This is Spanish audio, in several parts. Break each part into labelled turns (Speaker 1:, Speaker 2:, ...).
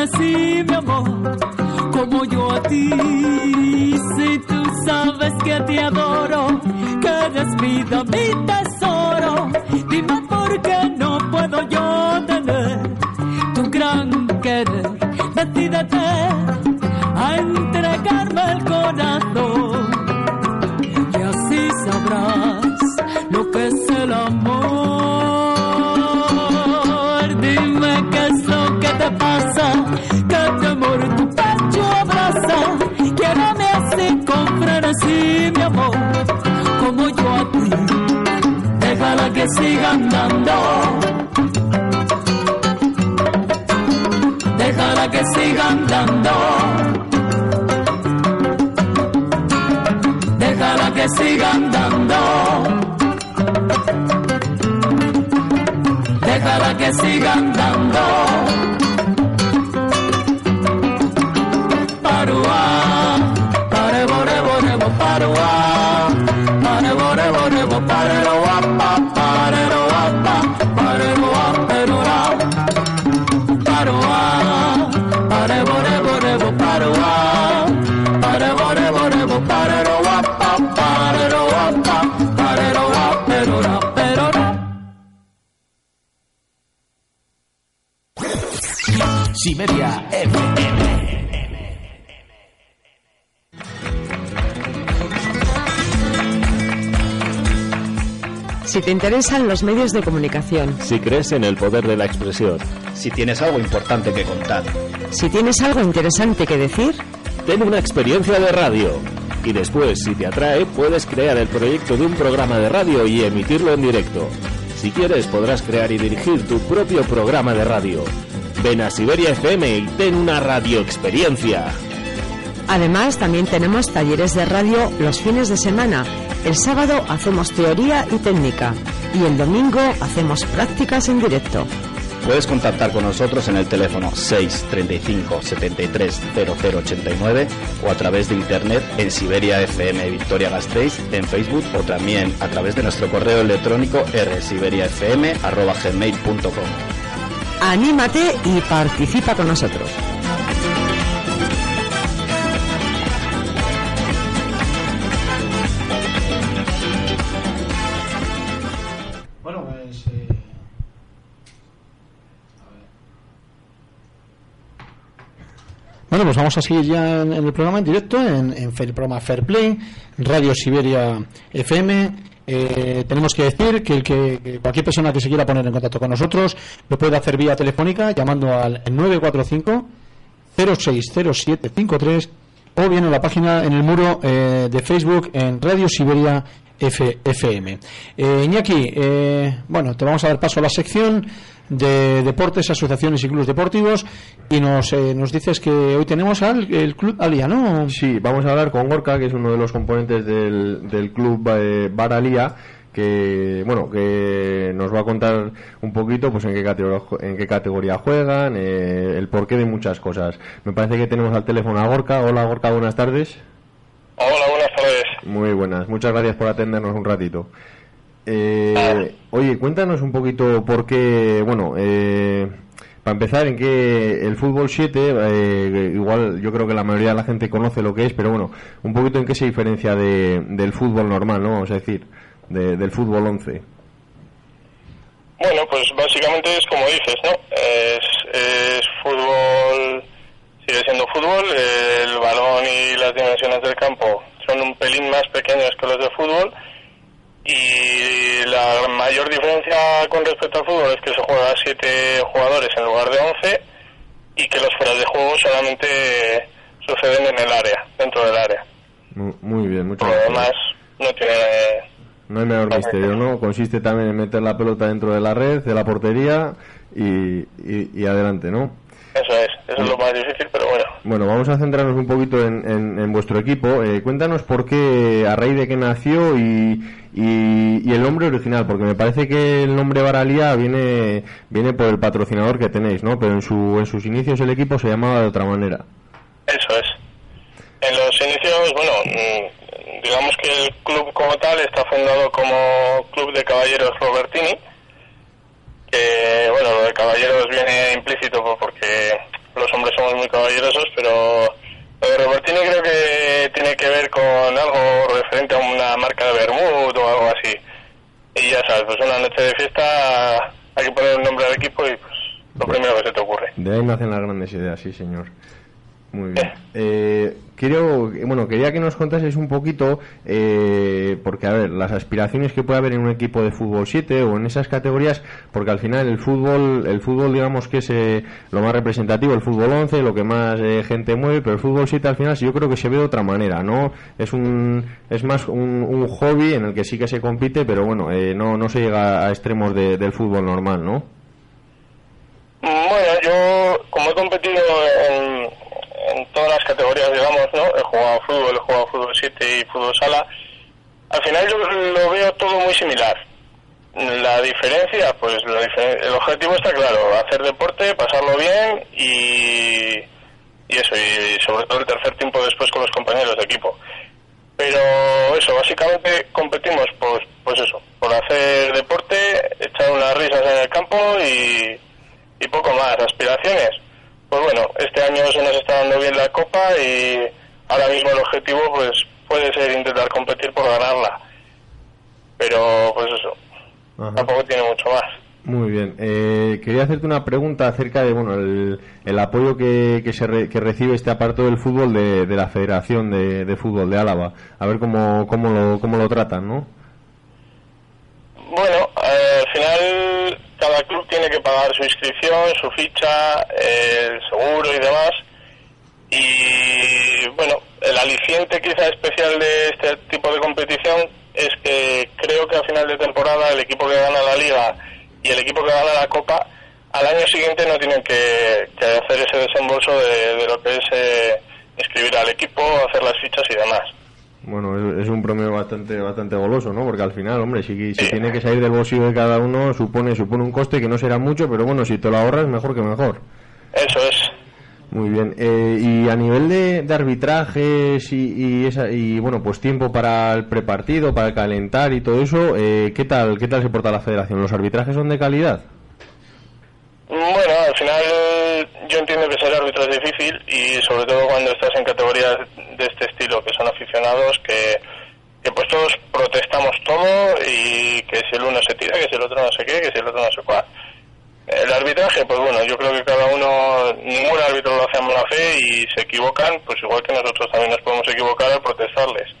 Speaker 1: Así mi amor, como yo a ti. Si tú sabes que te adoro, que eres vida, mi tesoro, dime por qué no puedo yo tener tu gran querer, decídete a entregarme el corazón y así sabrás lo que es el amor. Que siga andando. Déjala que siga andando. déjala que siga andando. Déjala que siga andando.
Speaker 2: FM.
Speaker 3: Si te interesan los medios de comunicación,
Speaker 4: Si crees en el poder de la expresión,
Speaker 5: Si tienes algo importante que contar,
Speaker 3: si tienes algo interesante que decir,
Speaker 4: ten una experiencia de radio. Y después, si te atrae, puedes crear el proyecto de un programa de radio y emitirlo en directo. Si quieres, podrás crear y dirigir tu propio programa de radio. Ven a Siberia FM y ten una radio experiencia.
Speaker 3: además también tenemos talleres de radio los fines de semana. El sábado hacemos teoría y técnica y el domingo hacemos prácticas en directo.
Speaker 5: puedes contactar con nosotros en el teléfono 635 73 0089 o a través de internet en Siberia FM Victoria Gasteiz en Facebook o también a través de nuestro correo electrónico rsiberiafm@gmail.com.
Speaker 3: Anímate y participa con nosotros.
Speaker 6: Vamos a seguir ya en, el programa en directo, en, en el programa Fair Play, Radio Siberia FM. Eh, tenemos que decir que, el que, cualquier persona que se quiera poner en contacto con nosotros lo puede hacer vía telefónica llamando al 945 060753 o bien en la página en el muro eh, de Facebook en Radio Siberia FM. Eh, Iñaki, eh, bueno, te vamos a dar paso a la sección de deportes, asociaciones y clubes deportivos y nos, eh, nos dices que hoy tenemos al el club Alia, ¿no?
Speaker 7: Sí, vamos a hablar con Gorka, que es uno de los componentes del, del club eh, Baralía, que bueno, que nos va a contar un poquito pues en qué categoría, en qué categoría juegan, eh, el porqué de muchas cosas. Me parece que tenemos al teléfono a Gorka. Hola Gorka, buenas tardes.
Speaker 8: Hola, buenas tardes.
Speaker 7: Muy buenas, muchas gracias por atendernos un ratito. Eh, oye, cuéntanos un poquito por qué, bueno, eh, para empezar, en qué el fútbol 7, eh, igual yo creo que la mayoría de la gente conoce lo que es, pero bueno, un poquito en qué se diferencia de, del fútbol normal, ¿no? Vamos a decir, de- del fútbol 11.
Speaker 8: Bueno, pues básicamente es como dices, ¿no? Es, es fútbol, sigue siendo fútbol, el balón y las dimensiones del campo son un pelín más pequeños que los de fútbol y la mayor diferencia con respecto al fútbol es que se juega a siete jugadores en lugar de once y que los fueras de juego solamente suceden en el área, dentro del área.
Speaker 7: Mu- Muy bien, muchas
Speaker 8: Por lo
Speaker 7: gracias.
Speaker 8: demás, no tiene
Speaker 7: No hay menor misterio, ¿no? Consiste también en meter la pelota dentro de la red, de la portería y, y- y adelante, ¿no?
Speaker 8: Eso es, eso es lo más difícil, pero bueno.
Speaker 7: Bueno, vamos a centrarnos un poquito en, en- en vuestro equipo. Eh, cuéntanos por qué, a raíz de qué nació y, y- y el nombre original, porque me parece que el nombre Baralía viene, viene por el patrocinador que tenéis, ¿no? Pero en, su, en sus inicios el equipo se llamaba de otra manera.
Speaker 8: Eso es. En los inicios, bueno, mm, digamos que el club como tal está fundado como Club de Caballeros Robertini, que, bueno, lo de caballeros viene implícito pues, porque los hombres somos muy caballerosos, pero lo de Robertini creo que tiene que ver con algo referente a una marca de Bermud o algo así. Y ya sabes, pues una noche de fiesta hay que poner un nombre al equipo y pues lo primero que se te ocurre.
Speaker 7: De ahí nacen las grandes ideas, sí, señor. Muy bien. Eh, quiero, bueno, quería que nos contaseis un poquito, eh, porque a ver, las aspiraciones que puede haber en un equipo de fútbol 7 o en esas categorías, porque al final el fútbol, el fútbol digamos que es eh, lo más representativo, el fútbol 11, lo que más eh, gente mueve, pero el fútbol 7 al final yo creo que se ve de otra manera, ¿no? Es un, es más un, un hobby en el que sí que se compite, pero bueno, eh, no, no se llega a extremos de- del fútbol normal, ¿no?
Speaker 8: Bueno, yo como he competido las categorías, digamos, ¿no? He jugado fútbol, he jugado fútbol 7 y fútbol sala. Al final yo lo veo todo muy similar. La diferencia, pues la difer- el objetivo está claro, hacer deporte, pasarlo bien y, y eso, y sobre todo el tercer tiempo después con los compañeros de equipo. Pero eso, básicamente competimos pues, pues eso, por hacer deporte, echar unas risas en el campo y, y poco más. Aspiraciones, pues bueno, este año se nos está dando bien la copa y ahora mismo el objetivo pues puede ser intentar competir por ganarla. Pero pues eso, tampoco tiene mucho más.
Speaker 7: Muy bien. Eh, quería hacerte una pregunta acerca de bueno el, el apoyo que, que, se re- que recibe este apartado del fútbol de, de la Federación de, de Fútbol de Álava. A ver cómo, cómo, lo, cómo lo tratan, ¿no?
Speaker 8: Bueno, eh, al final cada club tiene que pagar su inscripción, su ficha, el seguro y demás. Y bueno, el aliciente quizá especial de este tipo de competición es que creo que a final de temporada el equipo que gana la liga y el equipo que gana la copa al año siguiente no tienen que, que hacer ese desembolso de, de lo que es eh, inscribir al equipo, hacer las fichas y demás.
Speaker 7: Bueno, es, un promedio bastante bastante goloso, ¿no? Porque al final, hombre, si, si tiene que salir del bolsillo de cada uno, supone supone un coste que no será mucho, pero bueno, si te lo ahorras, mejor que mejor.
Speaker 8: Eso es.
Speaker 7: Muy bien. Eh, y a nivel de, de arbitrajes y, y, esa, y, bueno, pues tiempo para el prepartido, para calentar y todo eso, eh, ¿qué tal qué tal se porta la federación? ¿Los arbitrajes son de calidad?
Speaker 8: Bueno, al final yo entiendo que ser árbitro es difícil y sobre todo cuando estás en categorías de este estilo, que son aficionados, que, que pues todos protestamos todo y que si el uno se tira, que si el otro no sé qué, que si el otro no sé cuál. El arbitraje, pues bueno, yo creo que cada uno, ningún árbitro lo hace a mala fe y se equivocan, pues igual que nosotros también nos podemos equivocar al protestarles.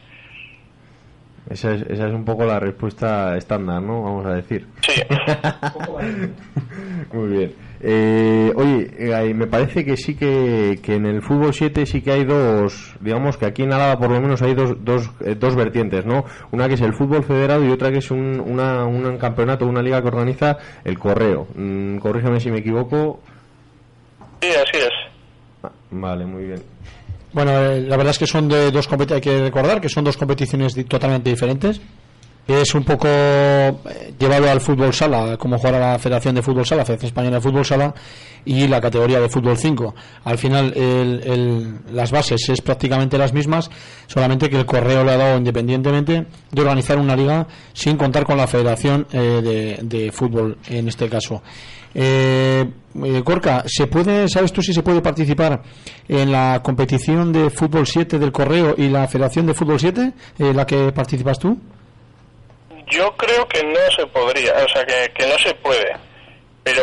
Speaker 7: Esa es, esa es un poco la respuesta estándar, ¿no? Vamos a decir.
Speaker 8: Sí.
Speaker 7: Muy bien. Eh, oye, eh, me parece que sí que, que en el fútbol 7 sí que hay dos, digamos que aquí en Álava por lo menos hay dos, dos, eh, dos vertientes, ¿no? Una que es el fútbol federado y otra que es un, una, un campeonato, una liga que organiza el Correo. Mm, corrígeme si me equivoco.
Speaker 8: Sí, así es.
Speaker 7: Ah, vale, muy bien.
Speaker 6: Bueno, eh, la verdad es que son de dos hay que recordar que son dos competiciones totalmente diferentes. Es un poco eh, llevado al fútbol sala, como jugar a la Federación de Fútbol Sala, Federación Española de Fútbol Sala y la categoría de fútbol 5. Al final, el- el- las bases es prácticamente las mismas, solamente que el correo le ha dado independientemente de organizar una liga sin contar con la Federación eh, de, Fútbol en este caso. Eh, eh, Corca, ¿se puede, ¿sabes tú si se puede participar en la competición de fútbol 7 del Correo y la Federación de Fútbol 7, en la que participas tú?
Speaker 8: Yo creo que no se podría, o sea, que, que no se puede. Pero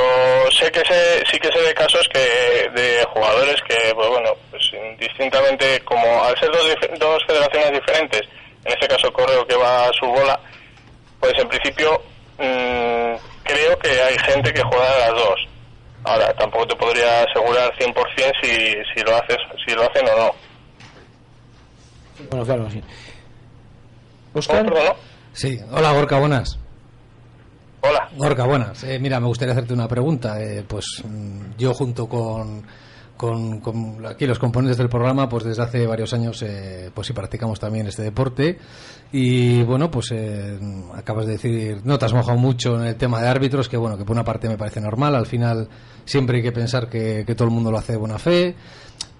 Speaker 8: sé que se, sí que sé de casos que de jugadores que, pues bueno, pues distintamente, como al ser dos, dos federaciones diferentes, en este caso Correo que va a su bola, pues en principio mm, creo que hay gente que juega a las dos. Ahora, tampoco te podría asegurar 100% si, si lo haces, si lo hacen o no.
Speaker 6: Bueno, claro, sí. Oscar.
Speaker 8: ¿Cómo, perdón?
Speaker 9: Sí, hola Gorka, buenas.
Speaker 8: Hola.
Speaker 9: Gorka, buenas. Eh, mira, me gustaría hacerte una pregunta. Eh, pues mm, yo junto con, con, con aquí los componentes del programa, pues desde hace varios años, eh, pues sí practicamos también este deporte. Y bueno, pues eh, acabas de decir, no te has mojado mucho en el tema de árbitros, que bueno, que por una parte me parece normal. Al final siempre hay que pensar que, que todo el mundo lo hace de buena fe.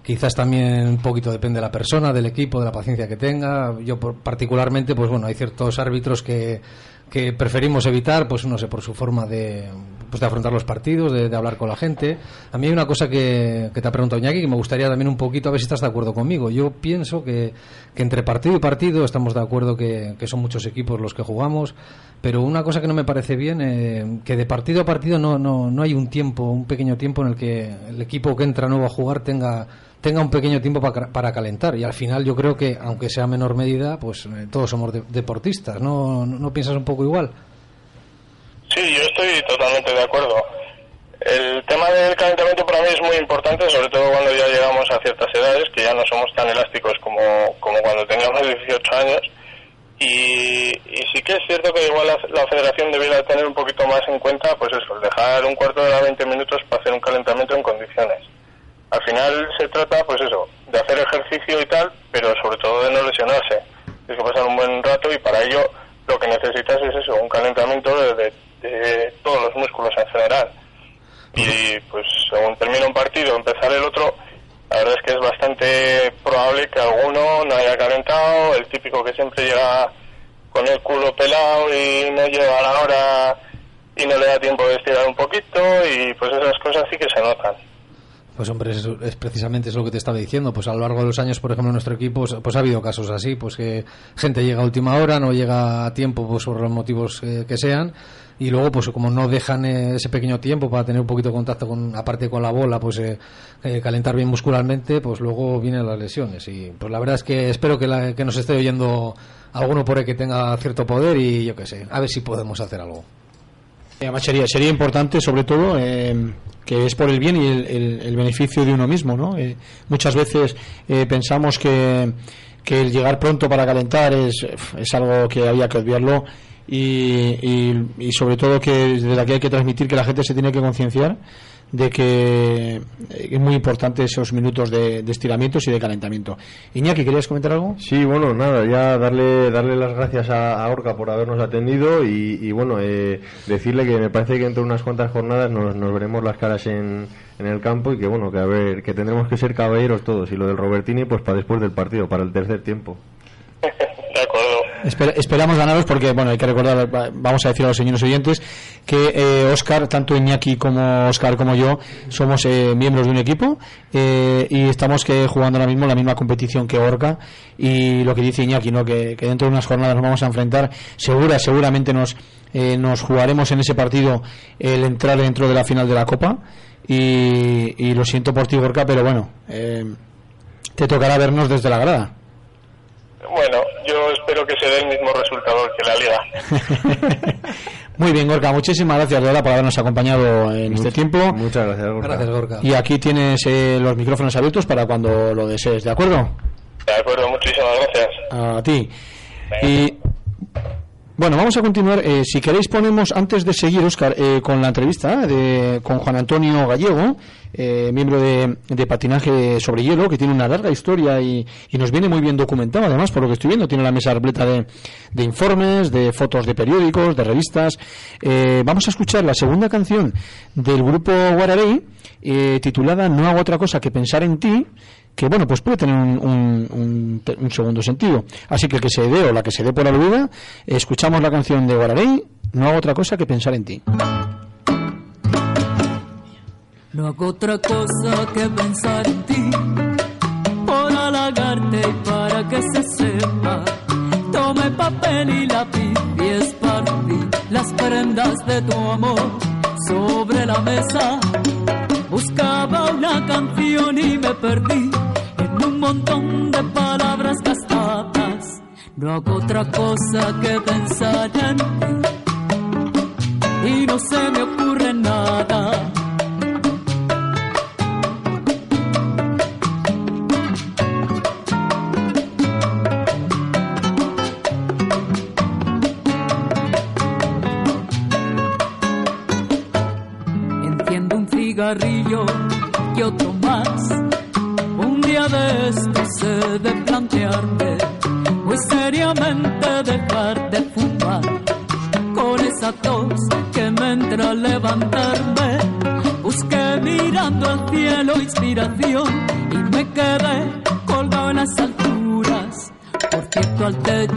Speaker 9: Quizás también un poquito depende de la persona, del equipo, de la paciencia que tenga. Yo particularmente, pues bueno, hay ciertos árbitros que, que preferimos evitar, pues no sé, por su forma de, pues de afrontar los partidos, de, de hablar con la gente. A mí hay una cosa que, que te ha preguntado Iñaki que me gustaría también un poquito a ver si estás de acuerdo conmigo. Yo pienso que, que entre partido y partido estamos de acuerdo que, que son muchos equipos los que jugamos, pero una cosa que no me parece bien, eh, que de partido a partido no, no, no hay un tiempo, un pequeño tiempo en el que el equipo que entra nuevo a jugar tenga tenga un pequeño tiempo para, para calentar y al final yo creo que aunque sea menor medida pues eh, todos somos de- deportistas ¿no? ¿no piensas un poco igual?
Speaker 8: Sí, yo estoy totalmente de acuerdo. El tema del calentamiento para mí es muy importante, sobre todo cuando ya llegamos a ciertas edades, que ya no somos tan elásticos como, como cuando teníamos 18 años. Y, y sí que es cierto que igual la, la federación debiera tener un poquito más en cuenta, pues eso, dejar un cuarto de hora, 20 minutos para hacer un calentamiento en condiciones. Al final se trata, pues eso, de hacer ejercicio y tal, pero sobre todo de no lesionarse. Tienes que pasar un buen rato y para ello lo que necesitas es eso, un calentamiento de, de- todos los músculos en general. Y pues según termina un partido, empezar el otro, la verdad es que es bastante probable que alguno no haya calentado, el típico que siempre llega con el culo pelado y no llega a la hora y no le da tiempo de estirar un poquito y pues esas cosas sí que se notan.
Speaker 9: Pues hombre, es, es precisamente es lo que te estaba diciendo. Pues a lo largo de los años, por ejemplo, en nuestro equipo, pues, pues ha habido casos así, pues que gente llega a última hora, no llega a tiempo, pues por los motivos eh, que sean, y luego, pues como no dejan eh, ese pequeño tiempo para tener un poquito de contacto con, aparte con la bola, pues eh, eh, calentar bien muscularmente, pues luego vienen las lesiones. Y pues la verdad es que espero que, la- que nos esté oyendo alguno por ahí que tenga cierto poder y yo qué sé, a ver si podemos hacer algo.
Speaker 6: Además sería, importante, sobre todo, eh, que es por el bien y el, beneficio de uno mismo, ¿no? Eh, muchas veces eh, pensamos que, que el llegar pronto para calentar es, es algo que había que obviarlo y, y, y sobre todo que desde aquí hay que transmitir que la gente se tiene que concienciar de que eh, es muy importante esos minutos de, de estiramientos y de calentamiento. Iñaki, ¿querías comentar algo?
Speaker 7: Sí, bueno, nada, ya darle darle las gracias a, a Orca por habernos atendido y, y bueno, eh, decirle que me parece que entre unas cuantas jornadas nos, nos veremos las caras en, en el campo y que bueno, que a ver, que tendremos que ser caballeros todos y lo del Robertini pues para después del partido, para el tercer tiempo.
Speaker 6: Esper- esperamos ganaros porque, bueno, hay que recordar, va- vamos a decir a los señores oyentes, que eh, Oscar, tanto Iñaki como Oscar como yo, somos eh, miembros de un equipo eh, y estamos que jugando ahora mismo la misma competición que Orca y lo que dice Iñaki, ¿no? que, que dentro de unas jornadas nos vamos a enfrentar, segura, seguramente nos, eh, nos jugaremos en ese partido el entrar dentro de la final de la Copa y, y lo siento por ti, Orca, pero bueno, eh, te tocará vernos desde la grada.
Speaker 8: Bueno, yo espero que se dé el mismo resultado que la liga.
Speaker 6: Muy bien, Gorka, muchísimas gracias de verdad por habernos acompañado en este tiempo.
Speaker 7: Muchas gracias, Gorka.
Speaker 9: Gracias, Gorka.
Speaker 6: Y aquí tienes eh, los micrófonos abiertos para cuando lo desees, ¿de acuerdo?
Speaker 8: De acuerdo, muchísimas gracias.
Speaker 6: A ti. Y bueno, vamos a continuar. Eh, si queréis ponemos, antes de seguir, Oscar, eh, con la entrevista de, con Juan Antonio Gallego, eh, miembro de, de patinaje sobre hielo, que tiene una larga historia y, y nos viene muy bien documentado, además, por lo que estoy viendo. Tiene la mesa repleta de, de informes, de fotos de periódicos, de revistas. Eh, vamos a escuchar la segunda canción del grupo Guararey, eh, titulada No hago otra cosa que pensar en ti, que bueno, pues puede tener un, un- segundo sentido. Así que el que se dé o la que se dé por aludida, escuchamos la canción de Guararey, no hago otra cosa que pensar en ti.
Speaker 1: No hago otra cosa que pensar en ti, por halagarte y para que se sepa. Tome papel y lápiz y esparcí las prendas de tu amor sobre la mesa. Buscaba una canción y me perdí en un montón de palabras gastadas. No hago otra cosa que pensar en ti y no se me ocurre nada.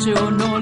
Speaker 1: Al techo no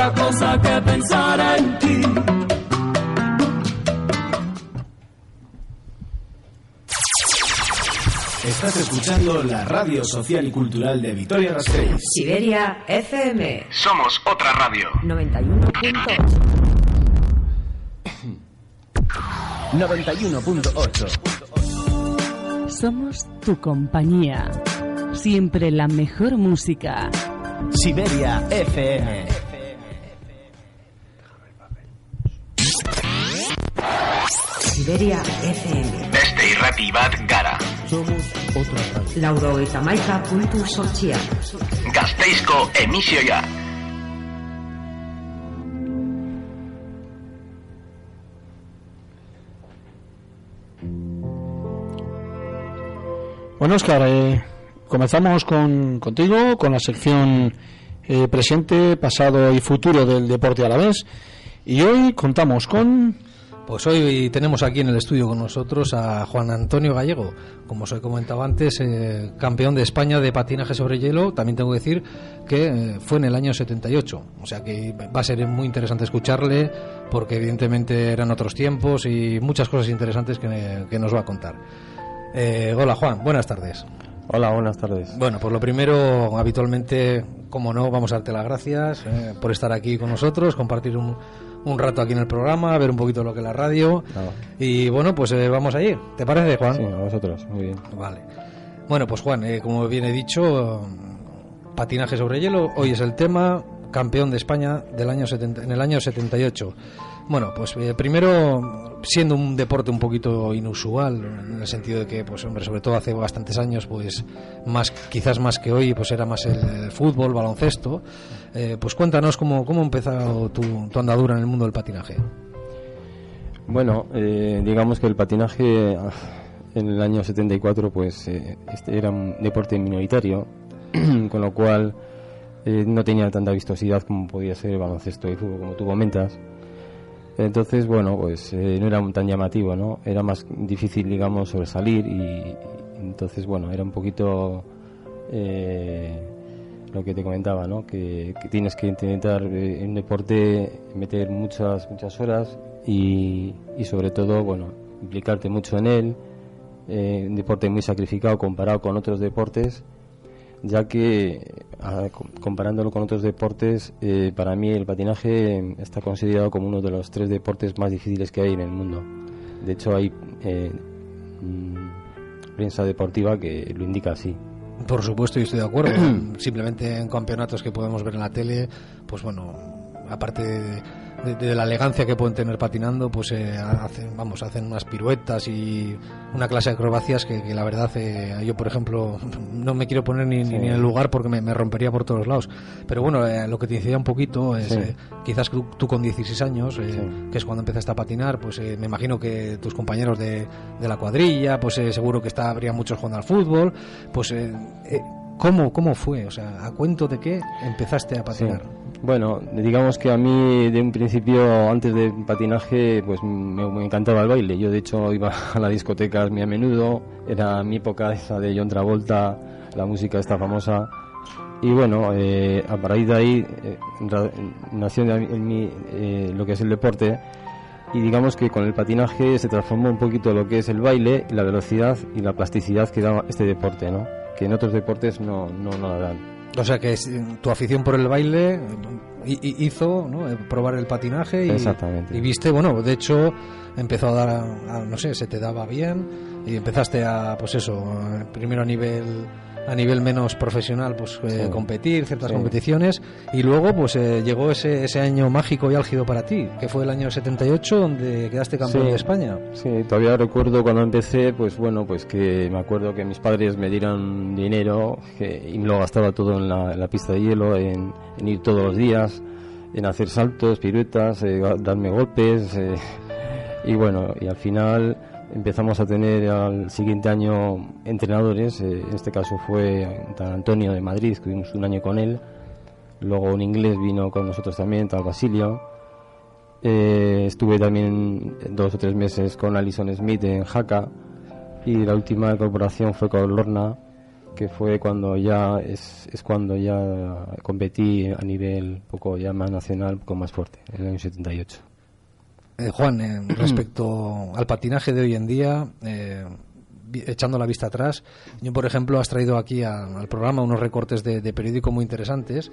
Speaker 1: otra cosa que pensar en ti.
Speaker 2: Estás escuchando la radio social y cultural de Vitoria Gasteiz.
Speaker 3: Siberia FM
Speaker 2: Somos otra radio.
Speaker 3: 91.8.
Speaker 2: 91.8.
Speaker 10: Somos tu compañía. Siempre la mejor música.
Speaker 2: Siberia FM.
Speaker 3: Siberia FM.
Speaker 2: Beste irrati bat gara.
Speaker 3: Laurogeita maika puntu sortxia.
Speaker 2: Gazteizko emisioia.
Speaker 6: Bueno, Oscar, eh, comenzamos con, contigo, con la sección eh, presente, pasado y futuro del deporte a la vez. Y hoy contamos con...
Speaker 9: Pues hoy tenemos aquí en el estudio con nosotros a Juan Antonio Gallego, como os he comentado antes, eh, campeón de España de patinaje sobre hielo. También tengo que decir que eh, fue en el año 78, o sea que va a ser muy interesante escucharle, porque evidentemente eran otros tiempos y muchas cosas interesantes que, que nos va a contar. Eh, hola Juan, buenas tardes.
Speaker 7: Hola, buenas tardes.
Speaker 9: Bueno, pues lo primero, habitualmente, como no, vamos a darte las gracias eh, por estar aquí con nosotros, compartir un, un rato aquí en el programa, ver un poquito lo que es la radio. Y bueno, pues eh, vamos a ir. ¿Te parece, Juan?
Speaker 7: Sí, a vosotros, muy bien.
Speaker 9: Vale. Bueno, pues Juan, eh, como bien he dicho, patinaje sobre hielo, hoy es el tema, campeón de España del año 70, en el año 78. Bueno, pues eh, primero, siendo un deporte un poquito inusual, en el sentido de que, pues hombre, sobre todo hace bastantes años, pues más, quizás más que hoy, pues era más el, fútbol, baloncesto. Eh, pues cuéntanos cómo, cómo ha empezado tu, tu andadura en el mundo del patinaje.
Speaker 11: Bueno, eh, digamos que el patinaje en el año 74 pues eh, este era un deporte minoritario, con lo cual eh, no tenía tanta vistosidad como podía ser el baloncesto y fútbol, como tú comentas. Entonces, bueno, pues eh, no era tan llamativo, ¿no? Era más difícil, digamos, sobresalir y, entonces, bueno, era un poquito eh, lo que te comentaba, ¿no? Que, tienes que intentar eh, en un deporte meter muchas muchas horas y, sobre todo, bueno, implicarte mucho en él. Un deporte muy sacrificado comparado con otros deportes, ya que a- com- comparándolo con otros deportes, eh, para mí el patinaje está considerado como uno de los tres deportes más difíciles que hay en el mundo. De hecho, hay eh, mm, prensa deportiva que lo indica así.
Speaker 9: Por supuesto, yo estoy de acuerdo. Simplemente en campeonatos que podemos ver en la tele, pues bueno, aparte de, de- de la elegancia que pueden tener patinando, pues eh, hacen, vamos, hacen unas piruetas y una clase de acrobacias que, que la verdad, eh, yo por ejemplo, no me quiero poner ni, ni-
Speaker 11: Sí.
Speaker 9: ni en el lugar porque me, me rompería por todos lados. Pero bueno, eh, lo que te decía un poquito es,
Speaker 11: Sí.
Speaker 9: eh, quizás tú, tú con 16 años, eh, que es cuando empezaste a patinar, pues eh, me imagino que tus compañeros de, de la cuadrilla, pues eh, seguro que está, habría muchos jugando al fútbol, pues ¿cómo, ¿cómo fue? O sea, ¿a cuento de qué empezaste a patinar?
Speaker 11: Bueno, digamos que a mí de un principio, antes de patinaje, pues me, encantaba el baile. Yo de hecho iba a las discotecas muy a menudo, era mi época esa de John Travolta, la música esta famosa. Y bueno, eh, a raíz de ahí eh, nació en mí eh, lo que es el deporte y digamos que con el patinaje se transformó un poquito lo que es el baile, la velocidad y la plasticidad que da este deporte, ¿no? Que en otros deportes no, no, no la dan.
Speaker 9: O sea que tu afición por el baile hi- hi- hizo ¿no? Eh, probar el patinaje y,
Speaker 11: Exactamente.
Speaker 9: y viste, bueno, de hecho empezó a dar, a- a, no sé, se te daba bien y empezaste a, pues eso, eh, primero a nivel a nivel menos profesional, pues eh,
Speaker 11: Sí.
Speaker 9: competir, ciertas
Speaker 11: Sí.
Speaker 9: competiciones y luego pues eh, llegó ese, ese año mágico y álgido para ti, que fue el año 78 donde quedaste campeón
Speaker 11: Sí.
Speaker 9: de España.
Speaker 11: Sí, todavía recuerdo cuando empecé, pues bueno, pues que me acuerdo que mis padres me dieron dinero que, y me lo gastaba todo en la, en la pista de hielo, en, en ir todos los días, en hacer saltos, piruetas, eh, darme golpes. eh, y bueno, y al final empezamos a tener al siguiente año entrenadores, eh, en este caso fue Tan Antonio de Madrid, estuvimos un año con él. Luego un inglés vino con nosotros también, tal Basilio. Eh, estuve también dos o tres meses con Alison Smith en Jaca y la última incorporación fue con Lorna, que fue cuando ya es, es cuando ya competí a nivel poco ya más nacional, poco más fuerte, en el año 78.
Speaker 9: Eh, Juan, eh, respecto al patinaje de hoy en día, eh, echando la vista atrás, yo por ejemplo has traído aquí a- al programa unos recortes de, de periódico muy interesantes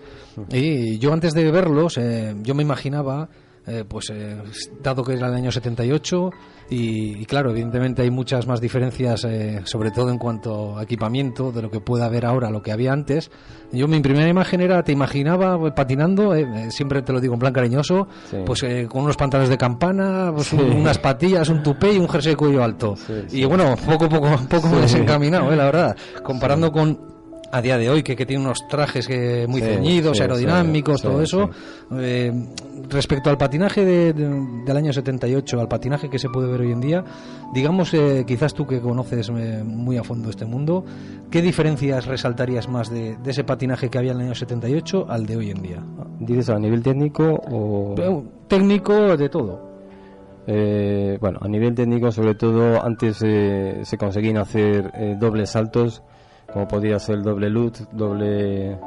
Speaker 9: y yo antes de verlos eh, yo me imaginaba eh, pues eh, dado que era el año 78 y, y claro, evidentemente hay muchas más diferencias, eh, sobre todo en cuanto a equipamiento, de lo que pueda haber ahora, lo que había antes. Yo mi primera imagen era, te imaginaba eh, patinando, siempre te lo digo en plan cariñoso,
Speaker 11: Sí.
Speaker 9: pues eh, con unos pantalones de campana, pues,
Speaker 11: Sí.
Speaker 9: unas patillas, un tupé y un jersey de cuello alto. Y bueno, poco poco, poco me desencaminado, eh, la verdad. Comparando con a día de hoy, que, que tiene unos trajes que muy
Speaker 11: Sí,
Speaker 9: ceñidos,
Speaker 11: sí,
Speaker 9: aerodinámicos,
Speaker 11: sí,
Speaker 9: todo eso. Eh, respecto al patinaje de- de- del año 78, al patinaje que se puede ver hoy en día, digamos, eh, quizás tú que conoces eh, muy a fondo este mundo, ¿qué diferencias resaltarías más de, de ese patinaje que había en el año 78 al de hoy en día?
Speaker 11: ¿Dices a nivel técnico o...?
Speaker 9: Eh, Técnico, de todo.
Speaker 11: Eh, bueno, a nivel técnico, sobre todo, antes eh, se conseguían hacer dobles saltos, como podía ser el doble loot, doble,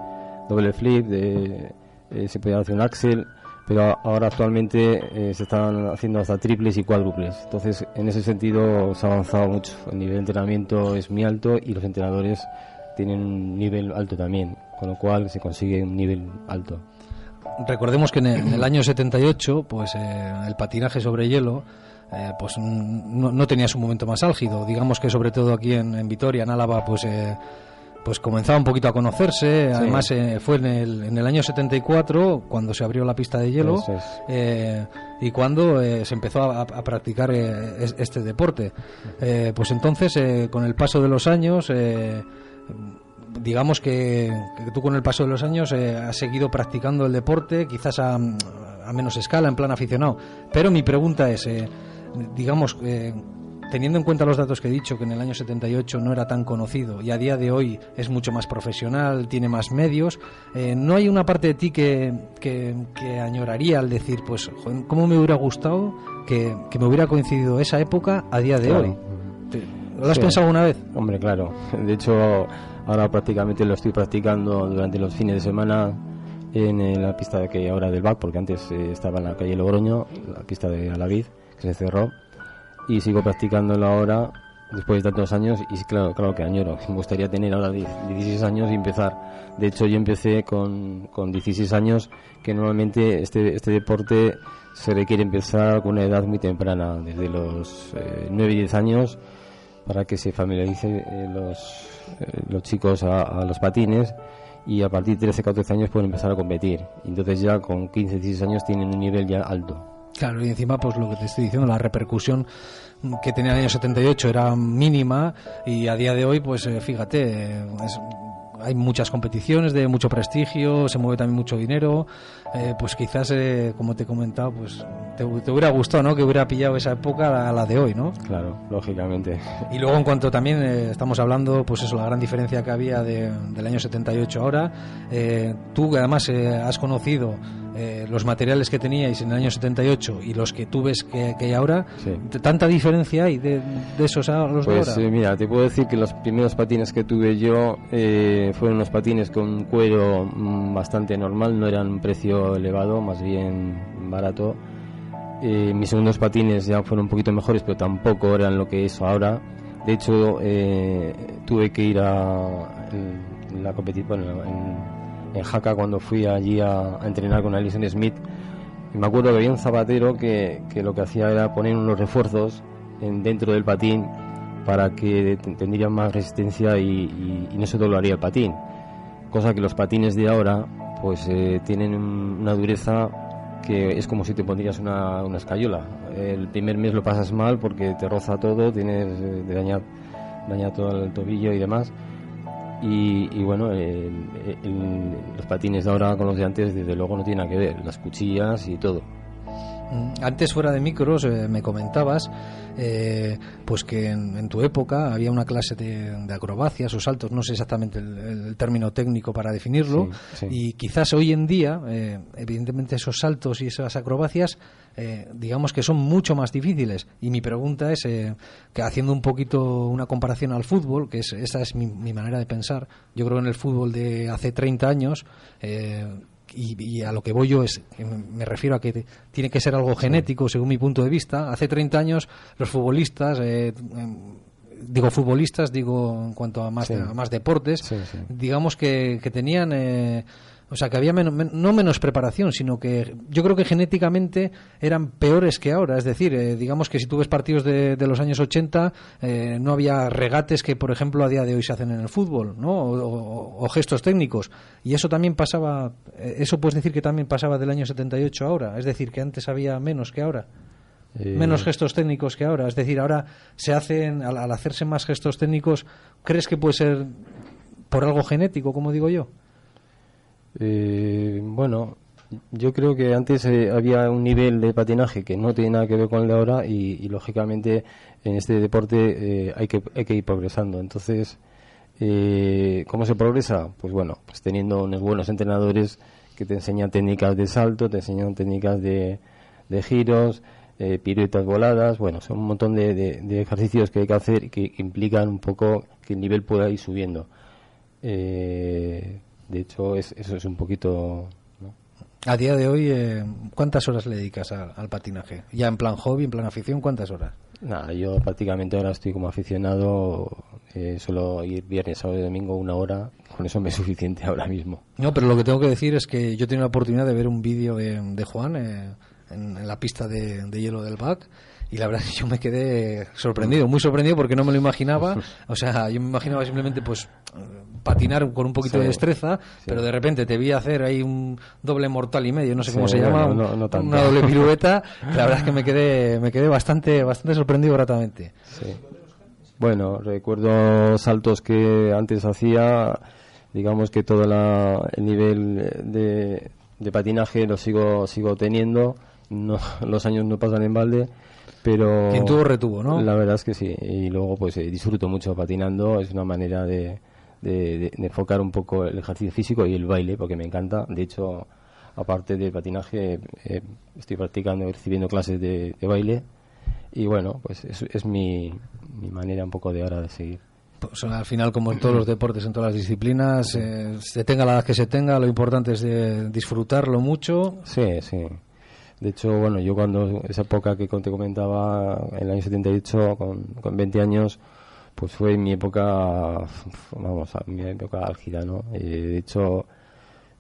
Speaker 11: doble flip, eh, se podía hacer un axel, pero ahora actualmente eh, se están haciendo hasta triples y cuádruples. Entonces, en ese sentido, se ha avanzado mucho. El nivel de entrenamiento es muy alto y los entrenadores tienen un nivel alto también, con lo cual se consigue un nivel alto.
Speaker 9: Recordemos que en el, en el año 78, pues eh, el patinaje sobre hielo, eh, pues mm, no, no tenía su momento más álgido. Digamos que sobre todo aquí en, en Vitoria, en Álava, pues eh, pues comenzaba un poquito a conocerse.
Speaker 11: Sí.
Speaker 9: Además, eh, fue en el, en el año 74 cuando se abrió la pista de hielo
Speaker 11: es.
Speaker 9: eh, y cuando eh, se empezó a, a practicar es- este deporte. Pues entonces, con el paso de los años, digamos que, que tú con el paso de los años has seguido practicando el deporte, quizás a, a menos escala, en plan aficionado. Pero mi pregunta es, digamos, eh, teniendo en cuenta los datos que he dicho, que en el año 78 no era tan conocido y a día de hoy es mucho más profesional, tiene más medios, eh, ¿no hay una parte de ti que, que, que añoraría al decir, pues, joder, ¿cómo me hubiera gustado que, que me hubiera coincidido esa época a día de
Speaker 11: Claro.
Speaker 9: hoy? ¿Te- ¿Lo has
Speaker 11: Sí.
Speaker 9: pensado alguna vez?
Speaker 11: Hombre, claro. De hecho, Ahora prácticamente lo estoy practicando durante los fines de semana en eh, la pista que ahora del BAC, porque antes eh, estaba en la calle Logroño, la pista de Alavid, que se cerró, y sigo practicándolo ahora después de tantos años y claro, claro que añoro. Me gustaría tener ahora 16 años y empezar. De hecho, yo empecé con, con 16 años, que normalmente este, este deporte se requiere empezar con una edad muy temprana, desde los 9 y 10 años, para que se familiaricen eh, los, eh, los chicos a, a los patines y a partir de 13, 14 años pueden empezar a competir. Entonces ya con 15, 16 años tienen un nivel ya alto.
Speaker 9: Claro, y encima, pues lo que te estoy diciendo, la repercusión que tenía en el año 78 era mínima y a día de hoy, pues eh, fíjate, es- hay muchas competiciones de mucho prestigio, se mueve también mucho dinero, eh, pues quizás, eh, como te he comentado, pues te, te hubiera gustado, ¿no? Que hubiera pillado esa época a la, la de hoy, ¿no?
Speaker 11: Claro, lógicamente.
Speaker 9: Y luego en cuanto también eh, estamos hablando, pues eso, la gran diferencia que había de- del año 78 ahora, eh, tú que además eh, has conocido eh, los materiales que teníais en el año 78 y los que tú ves que, que hay ahora, t- ¿tanta diferencia hay de, de esos a los de
Speaker 11: Pues
Speaker 9: ahora?
Speaker 11: eh, mira, te puedo decir que los primeros patines que tuve yo fueron unos patines con cuero mm, bastante normal, no eran un elevado, más bien barato. Eh, mis segundos patines ya fueron un poquito mejores, pero tampoco eran lo que es ahora. De hecho, eh, tuve que ir a en la competición en, en Jaca cuando fui allí a, a entrenar con Alison Smith. Y me acuerdo que había un zapatero que, que lo que hacía era poner unos refuerzos en, dentro del patín para que tendría más resistencia y, y- y no se doblaría el patín. Cosa que los patines de ahora pues eh, tienen un- una dureza que es como si te pondrías una, una escayola. El primer mes lo pasas mal porque te roza todo, tienes eh, de dañar, daña todo el tobillo y demás. Y, bueno, los patines de ahora con los de antes desde luego no tienen nada que ver, las cuchillas y todo.
Speaker 9: Mm, Antes fuera de micros eh, me comentabas eh, pues que en, en tu época había una clase de, de acrobacias o saltos, no sé exactamente el, el término técnico para definirlo,
Speaker 11: Sí, sí.
Speaker 9: y quizás hoy en día, eh, evidentemente esos saltos y esas acrobacias, eh, digamos que son mucho más difíciles. Y mi pregunta es, eh, que haciendo un poquito una comparación al fútbol, que es, esa es mi, mi manera de pensar, yo creo que en el fútbol de hace 30 años, y, y a lo que voy yo es que me refiero a que tiene que ser algo genético según mi punto de vista hace 30 años los futbolistas eh, em, digo futbolistas digo en cuanto a más
Speaker 11: Sí.
Speaker 9: a más deportes
Speaker 11: Sí, sí.
Speaker 9: digamos que, que tenían eh, o sea que había men- no menos preparación sino que yo creo que genéticamente eran peores que ahora. Es decir eh, digamos que si tú ves partidos de, de los años 80 eh, no había regates que por ejemplo a día de hoy se hacen en el fútbol no o, o- o gestos técnicos. Y eso también pasaba eh, eso puedes decir que también pasaba del año 78 a ahora. Es decir que antes había menos que ahora.
Speaker 11: Eh,
Speaker 9: menos gestos técnicos que ahora. Es decir, ahora se hacen, al, al hacerse más gestos técnicos, ¿crees que puede ser por algo genético, como digo yo?
Speaker 11: Eh, bueno, yo creo que antes eh, había un nivel de patinaje que no tiene nada que ver con el de ahora y, lógicamente en este deporte eh, hay, que, hay que ir progresando. Entonces, eh, ¿cómo se progresa? Pues bueno, pues teniendo unos buenos entrenadores que te enseñan técnicas de salto, te enseñan técnicas de, de giros, eh, piruetas voladas, bueno, son un montón de, de- ejercicios que hay que hacer que implican un poco que el nivel pueda ir subiendo. Eh, de hecho, es- eso es un poquito... ¿no?
Speaker 9: A día de hoy, eh, ¿cuántas horas le dedicas a- al patinaje? Ya en plan hobby, en plan afición, ¿cuántas horas?
Speaker 11: Nada, yo prácticamente ahora estoy como aficionado, eh, solo ir viernes, sábado y domingo una hora, con eso me es suficiente ahora mismo.
Speaker 9: No, pero lo que tengo que decir es que yo tengo la oportunidad de ver un vídeo de, de Juan eh, en, en la pista de, de hielo del BAC y la verdad es que yo me quedé sorprendido, muy sorprendido porque no me lo imaginaba. O sea, yo me imaginaba simplemente pues patinar con un poquito
Speaker 11: Sí,
Speaker 9: de destreza,
Speaker 11: sí.
Speaker 9: pero de repente te vi hacer ahí un doble mortal y medio, no sé
Speaker 11: Sí,
Speaker 9: cómo se llama,
Speaker 11: no- no
Speaker 9: una doble pirueta. La verdad es que me quedé me quedé bastante bastante sorprendido gratamente.
Speaker 11: Sí. Bueno, recuerdo saltos que antes hacía, digamos que todo la- el nivel de, de patinaje lo sigo sigo teniendo, no, los años no pasan en balde, pero
Speaker 9: Quien tuvo, retuvo, ¿no?
Speaker 11: La verdad es que sí, y luego pues eh, disfruto mucho patinando, es una manera de, de- de- de enfocar un poco el ejercicio físico y el baile, porque me encanta, de hecho, aparte de patinaje, eh, estoy practicando y recibiendo clases de, de baile, y bueno, pues es, es mi, mi manera un poco de ahora de seguir.
Speaker 9: pues, al final, como en todos los deportes, en todas las disciplinas, eh, se tenga la edad que se tenga, lo importante es de disfrutarlo mucho.
Speaker 11: Sí, sí. De hecho, bueno, yo cuando esa época que te comentaba, en el año 78, con, con 20 años, pues fue mi época, vamos, mi época álgida, ¿no? Eh, de hecho,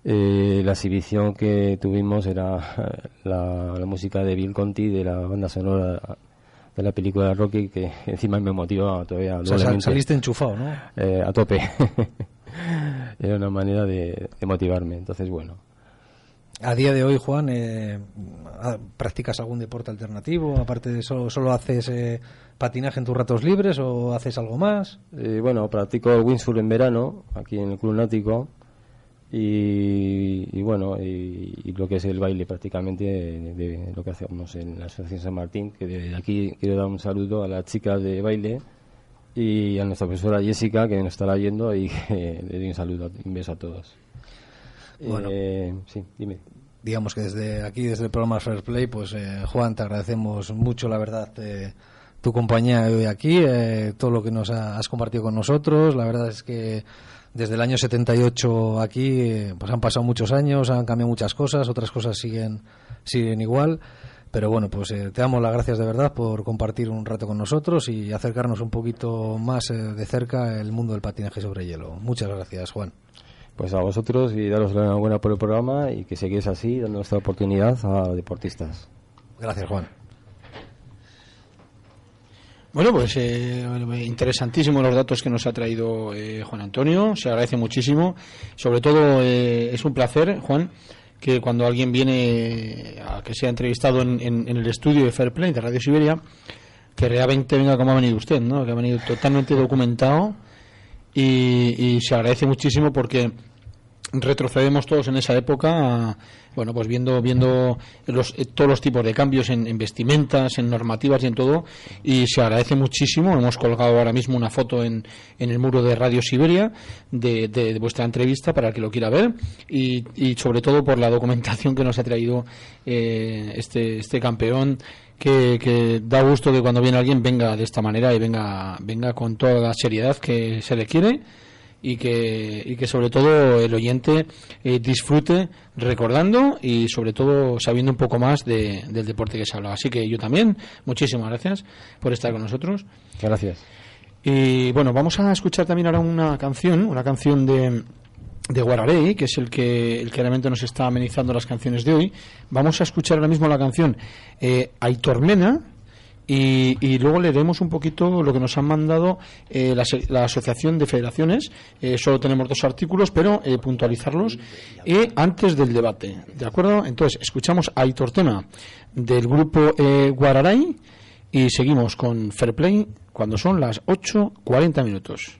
Speaker 11: eh, la exhibición que tuvimos era la, la, música de Bill Conti de la banda sonora de la película Rocky que encima me motivó todavía
Speaker 9: o sea, saliste enchufado ¿no?
Speaker 11: Eh, a tope era una manera de, de, motivarme entonces bueno
Speaker 9: a día de hoy Juan eh, practicas algún deporte alternativo aparte de eso solo haces eh, patinaje en tus ratos libres o haces algo más
Speaker 11: eh, bueno practico el windsurf en verano aquí en el club náutico y, y bueno, y, y, lo que es el baile prácticamente de, de, lo que hacemos en la Asociación San Martín, que de aquí quiero dar un saludo a las chicas de baile y a nuestra profesora Jessica que nos estará yendo y que le doy un saludo, un beso a todos.
Speaker 9: Bueno,
Speaker 11: eh, sí, dime.
Speaker 9: Digamos que desde aquí, desde el programa Fair Play, pues eh, Juan, te agradecemos mucho, la verdad, eh, tu compañía hoy aquí, eh, todo lo que nos ha, has compartido con nosotros. La verdad es que desde el año 78 aquí eh, pues han pasado muchos años, han cambiado muchas cosas, otras cosas siguen siguen igual, pero bueno, pues eh, te damos las gracias de verdad por compartir un rato con nosotros y acercarnos un poquito más eh, de cerca el mundo del patinaje sobre hielo. Muchas gracias, Juan.
Speaker 11: Pues a vosotros y daros la enhorabuena por el programa y que seguís así dando esta oportunidad a deportistas.
Speaker 9: Gracias, Juan.
Speaker 6: Bueno, pues eh, interesantísimos los datos que nos ha traído eh, Juan Antonio, se agradece muchísimo. Sobre todo eh, es un placer, Juan, que cuando alguien viene a que sea entrevistado en, en, el estudio de Fair Play de Radio Siberia, que realmente venga como ha venido usted, ¿no? que ha venido totalmente documentado y se agradece muchísimo porque retrocedemos todos en esa época bueno pues viendo viendo los, eh, todos los tipos de cambios en, en, vestimentas en normativas y en todo y se agradece muchísimo. Hemos colgado ahora mismo una foto en, en el muro de Radio Siberia de, de, vuestra entrevista para el que lo quiera ver y, y, sobre todo por la documentación que nos ha traído eh, este este campeón que, que, da gusto que cuando viene alguien venga de esta manera y venga venga con toda la seriedad que se le quiere y que, y que sobre todo el oyente eh, disfrute recordando y sobre todo sabiendo un poco más de, del deporte que se habla. Así que yo también, muchísimas gracias por estar con nosotros.
Speaker 11: Gracias.
Speaker 6: Y bueno, vamos a escuchar también ahora una canción, una canción de, de Guararey, que es el que, el que realmente nos está amenizando las canciones de hoy. Vamos a escuchar ahora mismo la canción eh, Aitormena, y, luego leeremos un poquito lo que nos han mandado eh, la, Asociación de Federaciones. Eh, solo tenemos dos artículos, pero eh, puntualizarlos antes del debate. ¿De acuerdo? Entonces, escuchamos a Aitor Tema del grupo eh, Guararay y seguimos con Fair Play cuando son las 8.40 minutos.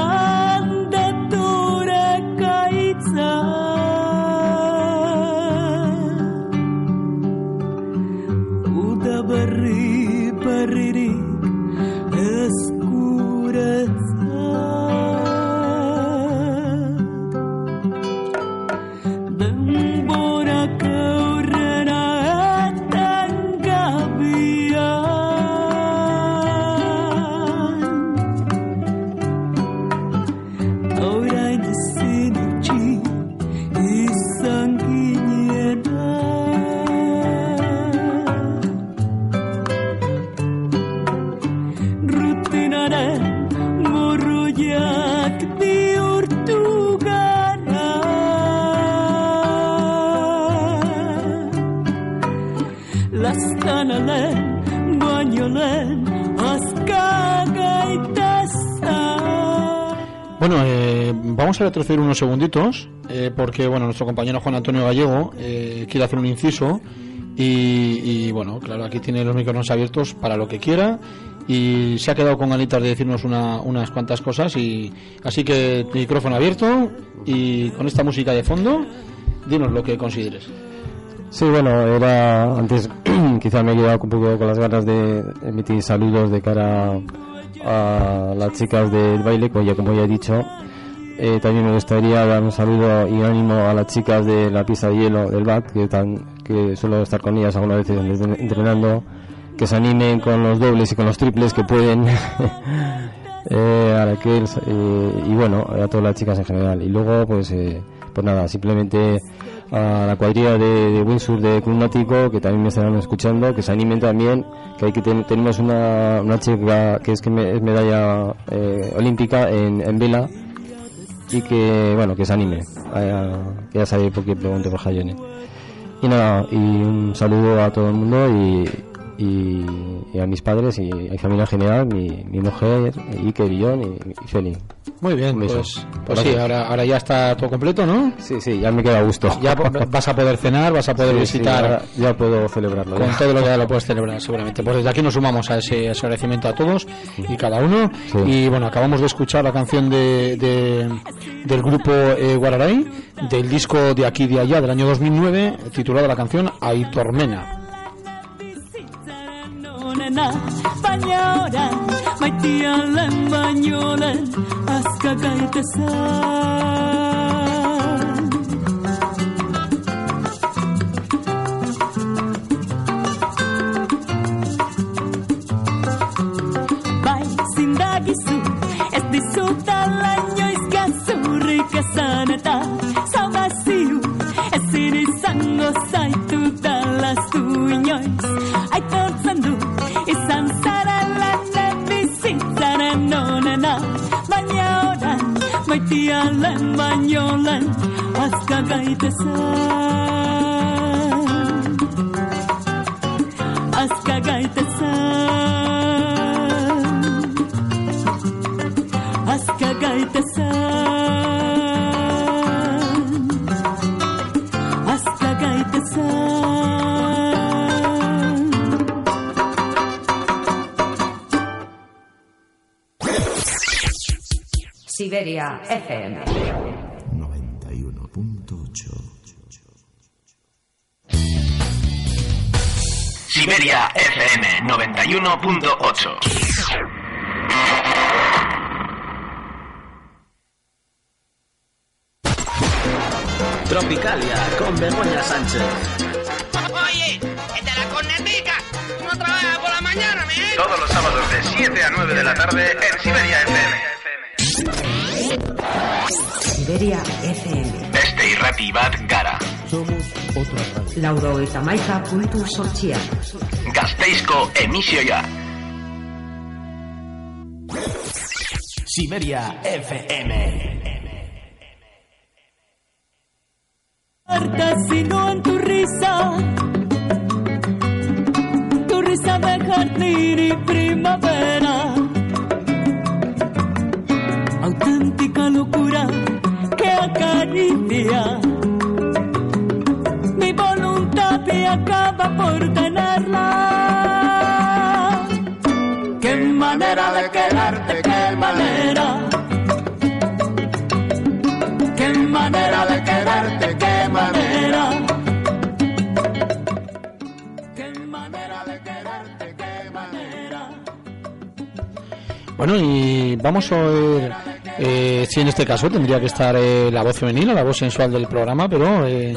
Speaker 6: vamos a retroceder unos segunditos, eh, porque bueno, nuestro compañero Juan Antonio Gallego eh, quiere hacer un inciso Y, y, bueno, claro, aquí tiene los micrófonos abiertos para lo que quiera y se ha quedado con ganitas de decirnos una, unas cuantas cosas y así que micrófono abierto y con esta música de fondo, dinos lo que consideres.
Speaker 11: Sí, bueno, era antes quizá me he quedado un poco con las ganas de emitir saludos de cara a las chicas del baile, como ya, como ya he dicho. Eh, también me gustaría dar un saludo y ánimo a las chicas de la pista de hielo del BAT, que, tan, que suelo estar con ellas algunas veces entrenando, que se animen con los dobles y con los triples que pueden. eh, a Raquel, eh, y bueno, a todas las chicas en general. Y luego, pues, eh, pues nada, simplemente a la cuadrilla de, de de Club que también me estarán escuchando, que se animen también, que hay que ten, tenemos una, una chica que es que me, es medalla eh, olímpica en, en vela y que bueno que se anime, que ya sabe por qué pregunto por Jayone. Y nada, y un saludo a todo el mundo y, y, y a mis padres y a mi familia en general, mi, mi mujer, Iker y John y, y Feli.
Speaker 6: Muy bien, pues, pues sí, ahora, ahora ya está todo completo, ¿no?
Speaker 11: Sí, sí, ya me queda a gusto.
Speaker 6: Ya vas a poder cenar, vas a poder
Speaker 11: Sí,
Speaker 6: visitar
Speaker 11: ya puedo celebrarlo.
Speaker 6: con
Speaker 11: ya.
Speaker 6: todo lo que ya lo puedes celebrar seguramente. Pues desde aquí nos sumamos a ese, a ese agradecimiento a todos y cada uno.
Speaker 11: Sí.
Speaker 6: Y bueno, acabamos de escuchar la canción de, de- del grupo eh, Guararay, del disco de aquí de allá del año 2009, titulada la canción Aitormena.
Speaker 1: Nona Banyoran Maitialan banyolan Aska gaitasan Bai zindagizu bizitzaren onena Baina oran maitia lehen baino lehen Azka gaitezan
Speaker 3: Siberia FM.
Speaker 12: 91.8
Speaker 13: Siberia FM 91.8.
Speaker 14: Tropicalia con Begoña Sánchez.
Speaker 15: Oye, esta es la cornetica. No trabajas por la mañana, me
Speaker 13: Todos los sábados de 7 a 9 de la tarde en Siberia FM.
Speaker 3: Siberia FM.
Speaker 13: Beste irrati bat gara.
Speaker 3: Laurogeita maika puntu sortxia.
Speaker 13: Gasteizko emisioa.
Speaker 2: Siberia FM.
Speaker 1: si no en tu risa, tu risa de jardín y primavera, mi voluntad y acaba por tenerla. Qué manera de quedarte, qué manera. Qué manera de quedarte, qué manera. Qué manera de quedarte, qué manera.
Speaker 6: Bueno, y vamos a oír, eh, si en este caso tendría que estar eh, la voz femenina, la voz sensual del programa, pero eh,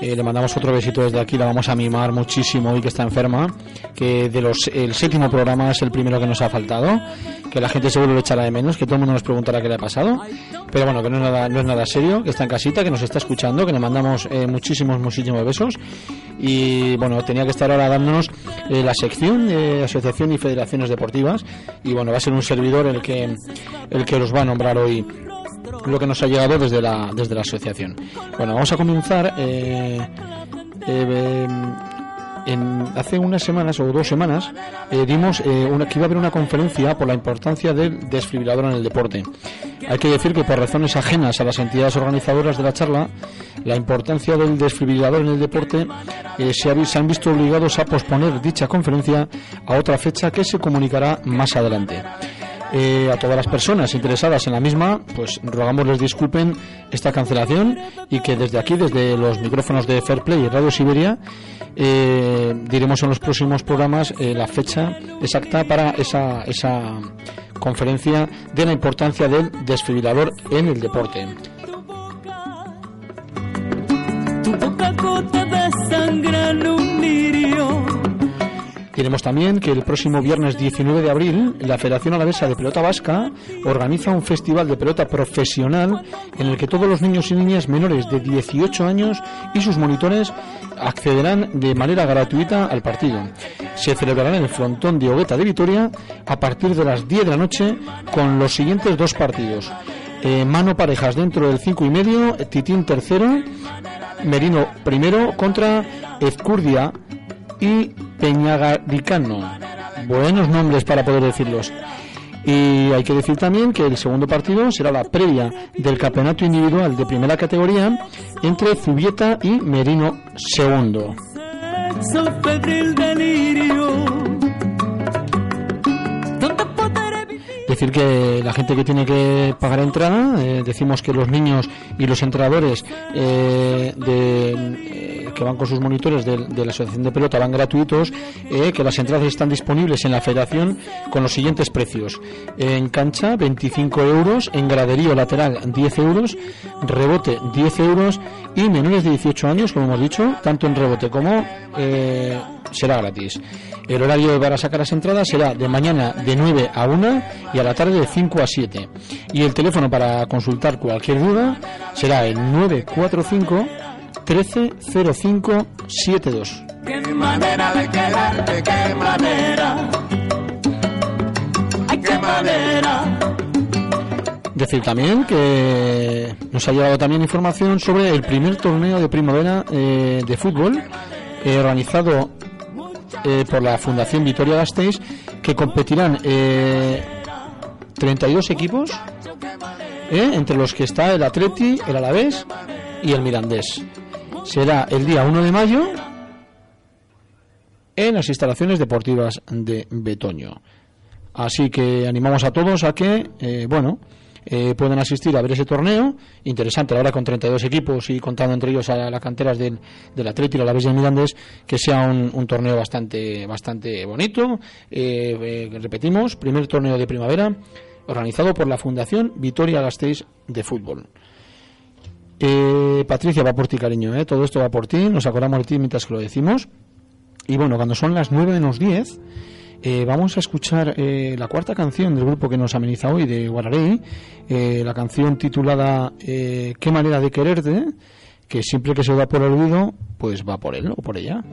Speaker 6: eh, le mandamos otro besito desde aquí, la vamos a mimar muchísimo hoy que está enferma, que de los el séptimo programa es el primero que nos ha faltado, que la gente seguro lo echará de menos, que todo el mundo nos preguntará qué le ha pasado, pero bueno, que no es nada, no es nada serio, que está en casita, que nos está escuchando, que le mandamos eh, muchísimos, muchísimos besos. Y bueno, tenía que estar ahora dándonos eh, la sección de asociación y federaciones deportivas y bueno, va a ser un servidor el que el que os va a nombrar hoy lo que nos ha llegado desde la desde la asociación. Bueno, vamos a comenzar eh, eh, en, hace unas semanas o dos semanas eh, dimos eh, una, que iba a haber una conferencia por la importancia del desfibrilador en el deporte. Hay que decir que por razones ajenas a las entidades organizadoras de la charla, la importancia del desfibrilador en el deporte se, ha- se han visto obligados a posponer dicha conferencia a otra fecha que se comunicará más adelante. Eh, a todas las personas interesadas en la misma, pues rogamos les disculpen esta cancelación y que desde aquí, desde los micrófonos de Fair Play y Radio Siberia, eh, diremos en los próximos programas eh, la fecha exacta para esa, esa conferencia de la importancia del desfibrilador en el deporte.
Speaker 1: Tu poca gota de
Speaker 6: Diremos también que el próximo viernes 19 de abril la Federación Alavesa de Pelota Vasca organiza un festival de pelota profesional en el que todos los niños y niñas menores de 18 años y sus monitores accederán de manera gratuita al partido. Se celebrará en el frontón de Hogueta de Vitoria a partir de las 10 de la noche con los siguientes dos partidos. Eh, mano parejas dentro del 5 y medio, Titín tercero, Merino primero contra Ezcurdia y Peñagaricano. Buenos nombres para poder decirlos. Y hay que decir también que el segundo partido será la previa del campeonato individual de primera categoría entre Zubieta y Merino segundo. Decir que la gente que tiene que pagar entrada, eh, decimos que los niños y los entrenadores eh, de, que van con sus monitores de, de la Asociación de Pelota van gratuitos, eh, que las entradas están disponibles en la federación con los siguientes precios. En cancha 25 euros, en graderío lateral 10 euros, rebote 10 euros y menores de 18 años, como hemos dicho, tanto en rebote como eh, será gratis. El horario para sacar las entradas será de mañana de 9 a 1 y a la tarde de 5 a 7. Y el teléfono para consultar cualquier duda será el 945 130572.
Speaker 1: Qué manera de quedarte, qué manera. Ay, qué manera.
Speaker 6: Decir también que nos ha llegado también información sobre el primer torneo de primavera eh, de fútbol eh, organizado eh, por la Fundación Vitoria Gasteiz que competirán eh, 32 equipos eh, entre los que está el Atleti, el Alavés y el Mirandés. Será el día 1 de mayo en las instalaciones deportivas de Betoño. Así que animamos a todos a que, eh, bueno, eh, puedan asistir a ver ese torneo. Interesante, ahora con 32 equipos y contando entre ellos a las canteras del, del Atleti y la y el Mirandés, que sea un, torneo bastante, bastante bonito. Eh, repetimos, primer torneo de primavera organizado por la Fundación Vitoria Gasteiz de Fútbol. Eh, Patricia, va por ti, cariño, ¿eh? todo esto va por ti, nos acordamos de ti mientras que lo decimos. Y bueno, cuando son las 9 menos 10, eh, vamos a escuchar eh, la cuarta canción del grupo que nos ameniza hoy, de Guararey, eh, la canción titulada eh, ¿Qué manera de quererte? que siempre que se da por olvido, pues va por él o por ella.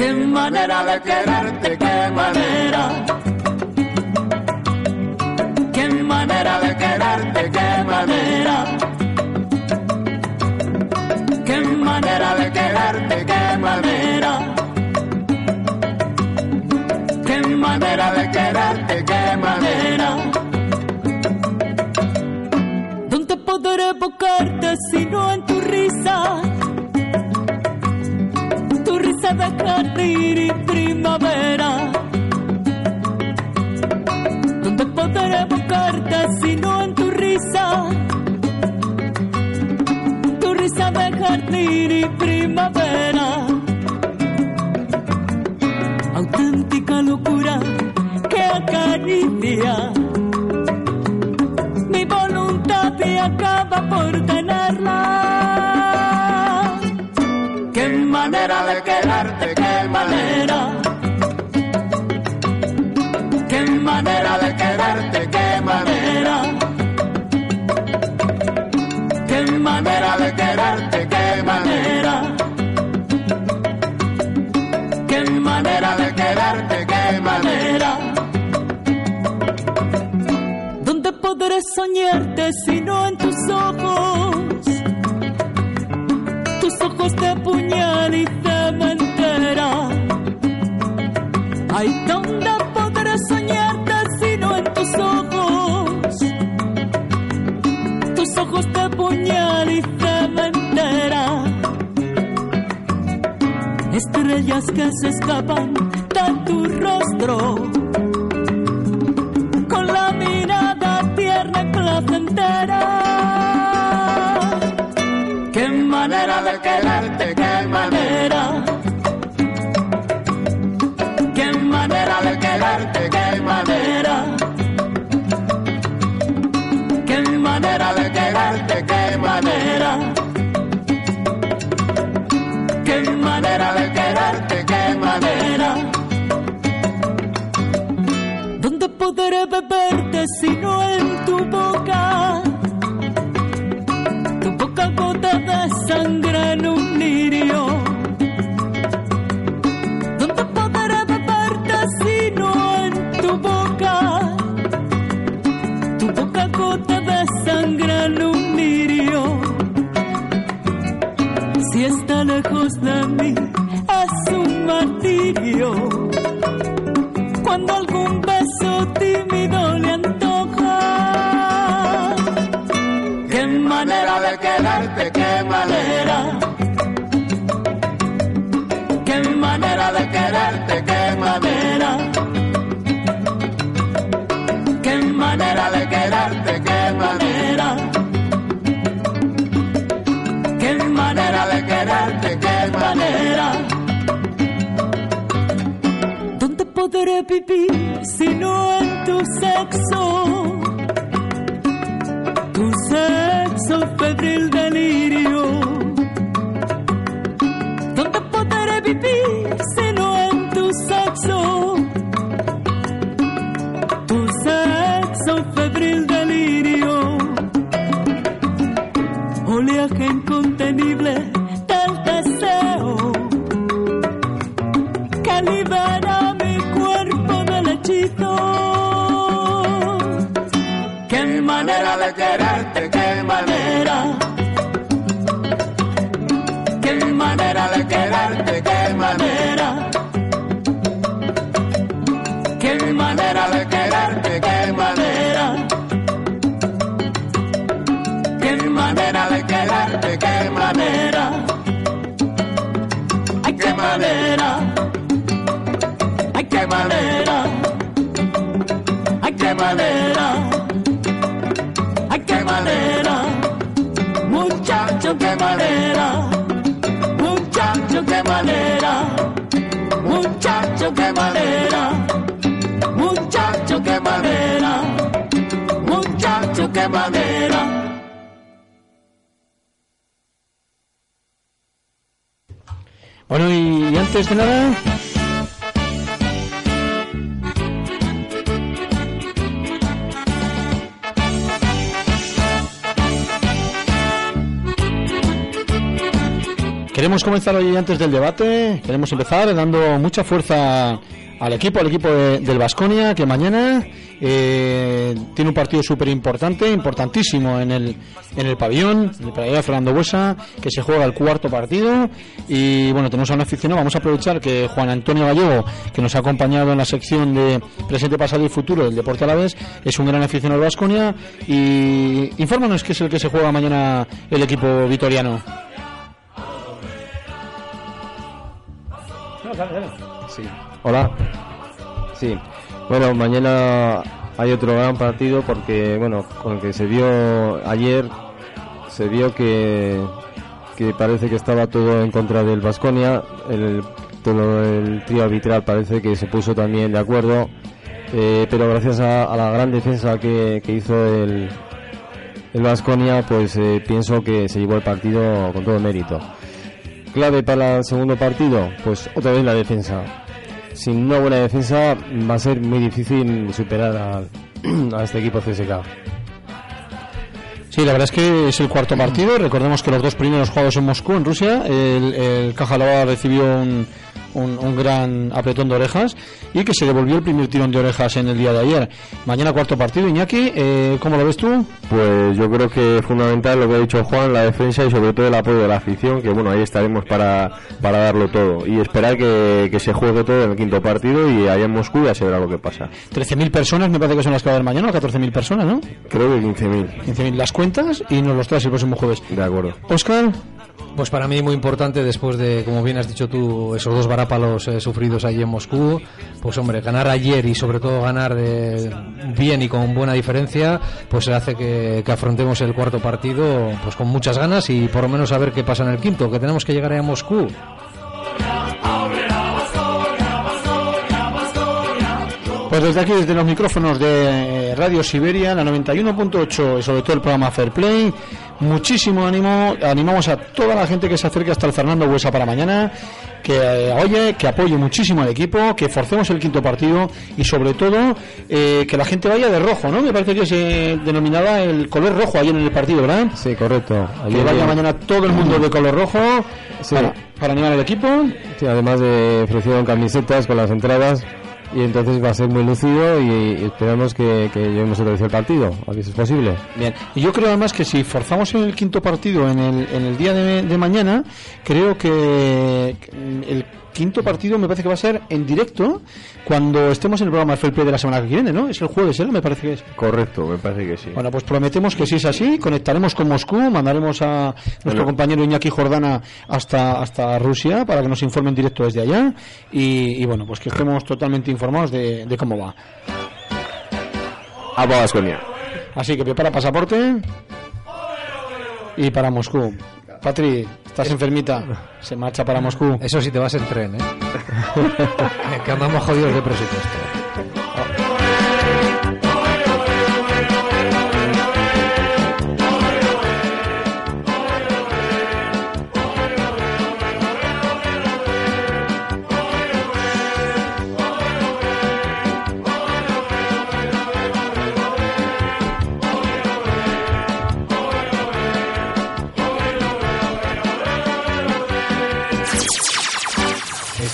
Speaker 1: Qué manera de quererte, qué manera. Qué manera de quererte, qué manera. Qué manera de quererte, qué manera. Qué manera de quererte, qué manera. ¿Dónde podré buscarte si no en tu risa de jardín y primavera. ¿Dónde podré buscarte si no en tu risa? Tu risa de jardín y primavera. Auténtica locura que acaricia mi voluntad y acaba por tenerla. manera de quedarte, qué manera. Qué manera de quedarte, qué manera. Qué manera de quedarte, qué manera. Qué manera de quedarte, qué manera. ¿Dónde podré soñarte si no en Que se escapan de tu rostro tu manera de quererte, manera. Muchacho, qué manera. Muchacho, qué manera. Muchacho, qué manera. Muchacho, qué manera.
Speaker 6: Bueno, y antes de nada, Queremos comenzar hoy antes del debate, queremos empezar dando mucha fuerza al equipo, al equipo de- del Vasconia, que mañana eh, tiene un partido súper importante, importantísimo en el, en el pabellón, en el pabellón de Fernando Buesa, que se juega el cuarto partido. Y bueno, tenemos a un aficionado, vamos a aprovechar que Juan Antonio Gallego, que nos ha acompañado en la sección de presente, pasado y futuro del deporte a la vez, es un gran aficionado del Vasconia. Y infórmanos qué es el que se juega mañana el equipo vitoriano.
Speaker 11: Sí. Hola. Sí. Bueno, mañana hay otro gran partido porque, bueno, con el que se vio ayer, se vio que, que parece que estaba todo en contra del Vasconia. El, todo el trío arbitral parece que se puso también de acuerdo. eh, pero gracias a, la gran defensa que, que hizo el el Vasconia, pues eh, pienso que se llevó el partido con todo mérito. Clave para el segundo partido, pues otra vez la defensa. Sin una buena defensa va a ser muy difícil superar a, este equipo CSK.
Speaker 6: Sí, la verdad es que es el cuarto partido. Recordemos que los dos primeros jugados en Moscú, en Rusia. El, el Cajalova recibió un, un, un gran apretón de orejas y que se devolvió el primer tirón de orejas en el día de ayer. Mañana cuarto partido, Iñaki, eh, ¿cómo lo ves tú?
Speaker 7: Pues yo creo que es fundamental lo que ha dicho Juan, la defensa y sobre todo el apoyo de la afición, que bueno, ahí estaremos para, para darlo todo y esperar que, que se juegue todo en el quinto partido y allá en Moscú ya se verá lo que pasa.
Speaker 6: 13.000 personas me parece que son las que va a haber mañana, o 14.000 personas, ¿no?
Speaker 7: Creo que 15.000.
Speaker 6: 15.000 las cuentas y nos los traes el próximo jueves.
Speaker 7: De acuerdo.
Speaker 6: Oscar.
Speaker 9: Pues para mí muy importante después de, como bien has dicho tú, esos dos varápalos eh, sufridos allí en Moscú, pues hombre, ganar ayer y sobre todo ganar de bien y con buena diferencia, pues hace que, que afrontemos el cuarto partido pues con muchas ganas y por lo menos saber qué pasa en el quinto, que tenemos que llegar a Moscú.
Speaker 6: Pues desde aquí, desde los micrófonos de Radio Siberia, la 91.8 y sobre todo el programa Fair Play, muchísimo ánimo, animamos a toda la gente que se acerque hasta el Fernando Buesa para mañana, que eh, oye, que apoye muchísimo al equipo, que forcemos el quinto partido y sobre todo eh, que la gente vaya de rojo, ¿no? Me parece que se denominaba el color rojo ayer en el partido, ¿verdad?
Speaker 11: Sí, correcto.
Speaker 6: que vaya mañana todo el mundo de color rojo
Speaker 11: Sí.
Speaker 6: para, para animar al equipo.
Speaker 11: Sí, además de ofrecieron camisetas con las entradas y entonces va a ser muy lucido y, esperamos que, que otra vez el partido, a ver si es posible.
Speaker 6: Bien, y yo creo además que si forzamos en el quinto partido en el, en el día de, de mañana, creo que el quinto partido me parece que va a ser en directo cuando estemos en el programa Fair Play de la semana que viene, ¿no? Es el jueves, ¿eh? Me parece que es.
Speaker 7: Correcto, me parece que sí.
Speaker 6: Bueno, pues prometemos que si es así, conectaremos con Moscú, mandaremos a nuestro
Speaker 7: Bueno.
Speaker 6: compañero Iñaki Jordana hasta, hasta Rusia para que nos informe en directo desde allá y, y bueno, pues que estemos totalmente informados de, de cómo va.
Speaker 7: A Baskonia.
Speaker 6: Así que prepara pasaporte y para Moscú. Patri, estás enfermita, se marcha para Moscú.
Speaker 9: Eso sí te vas en tren, ¿eh? que andamos jodidos de presupuesto.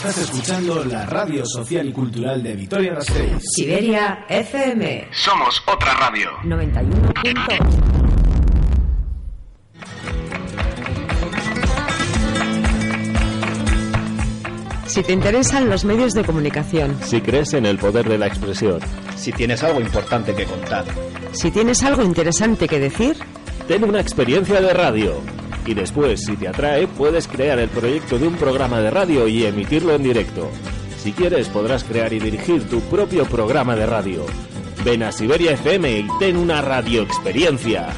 Speaker 2: Estás escuchando la radio social y cultural de Vitoria Gasteiz.
Speaker 3: Siberia FM
Speaker 13: Somos otra radio.
Speaker 3: 91.8. Si te interesan los medios de comunicación,
Speaker 4: Si crees en el poder de la expresión,
Speaker 5: Si tienes algo importante que contar,
Speaker 3: si tienes algo interesante que decir,
Speaker 4: ten una experiencia de radio. Y después, si te atrae, puedes crear el proyecto de un programa de radio y emitirlo en directo. Si quieres, podrás crear y dirigir tu propio programa de radio. Ven a Siberia FM y ten una radio experiencia.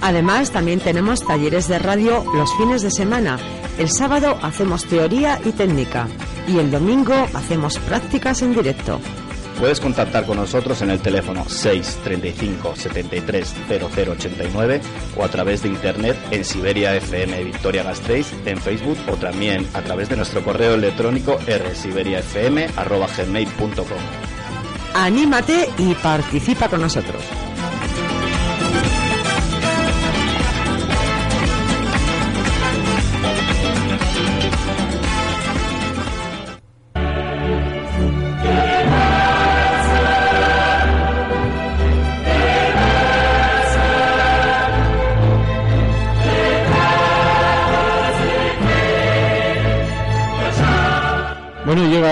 Speaker 3: Además, también tenemos talleres de radio los fines de semana. El sábado hacemos teoría y técnica y el domingo hacemos prácticas en directo.
Speaker 5: Puedes contactar con nosotros en el teléfono 635 73 0089 o a través de internet en Siberia FM Victoria Gasteiz en Facebook o también a través de nuestro correo electrónico rsiberiafm@gmail.com.
Speaker 3: Anímate y participa con nosotros.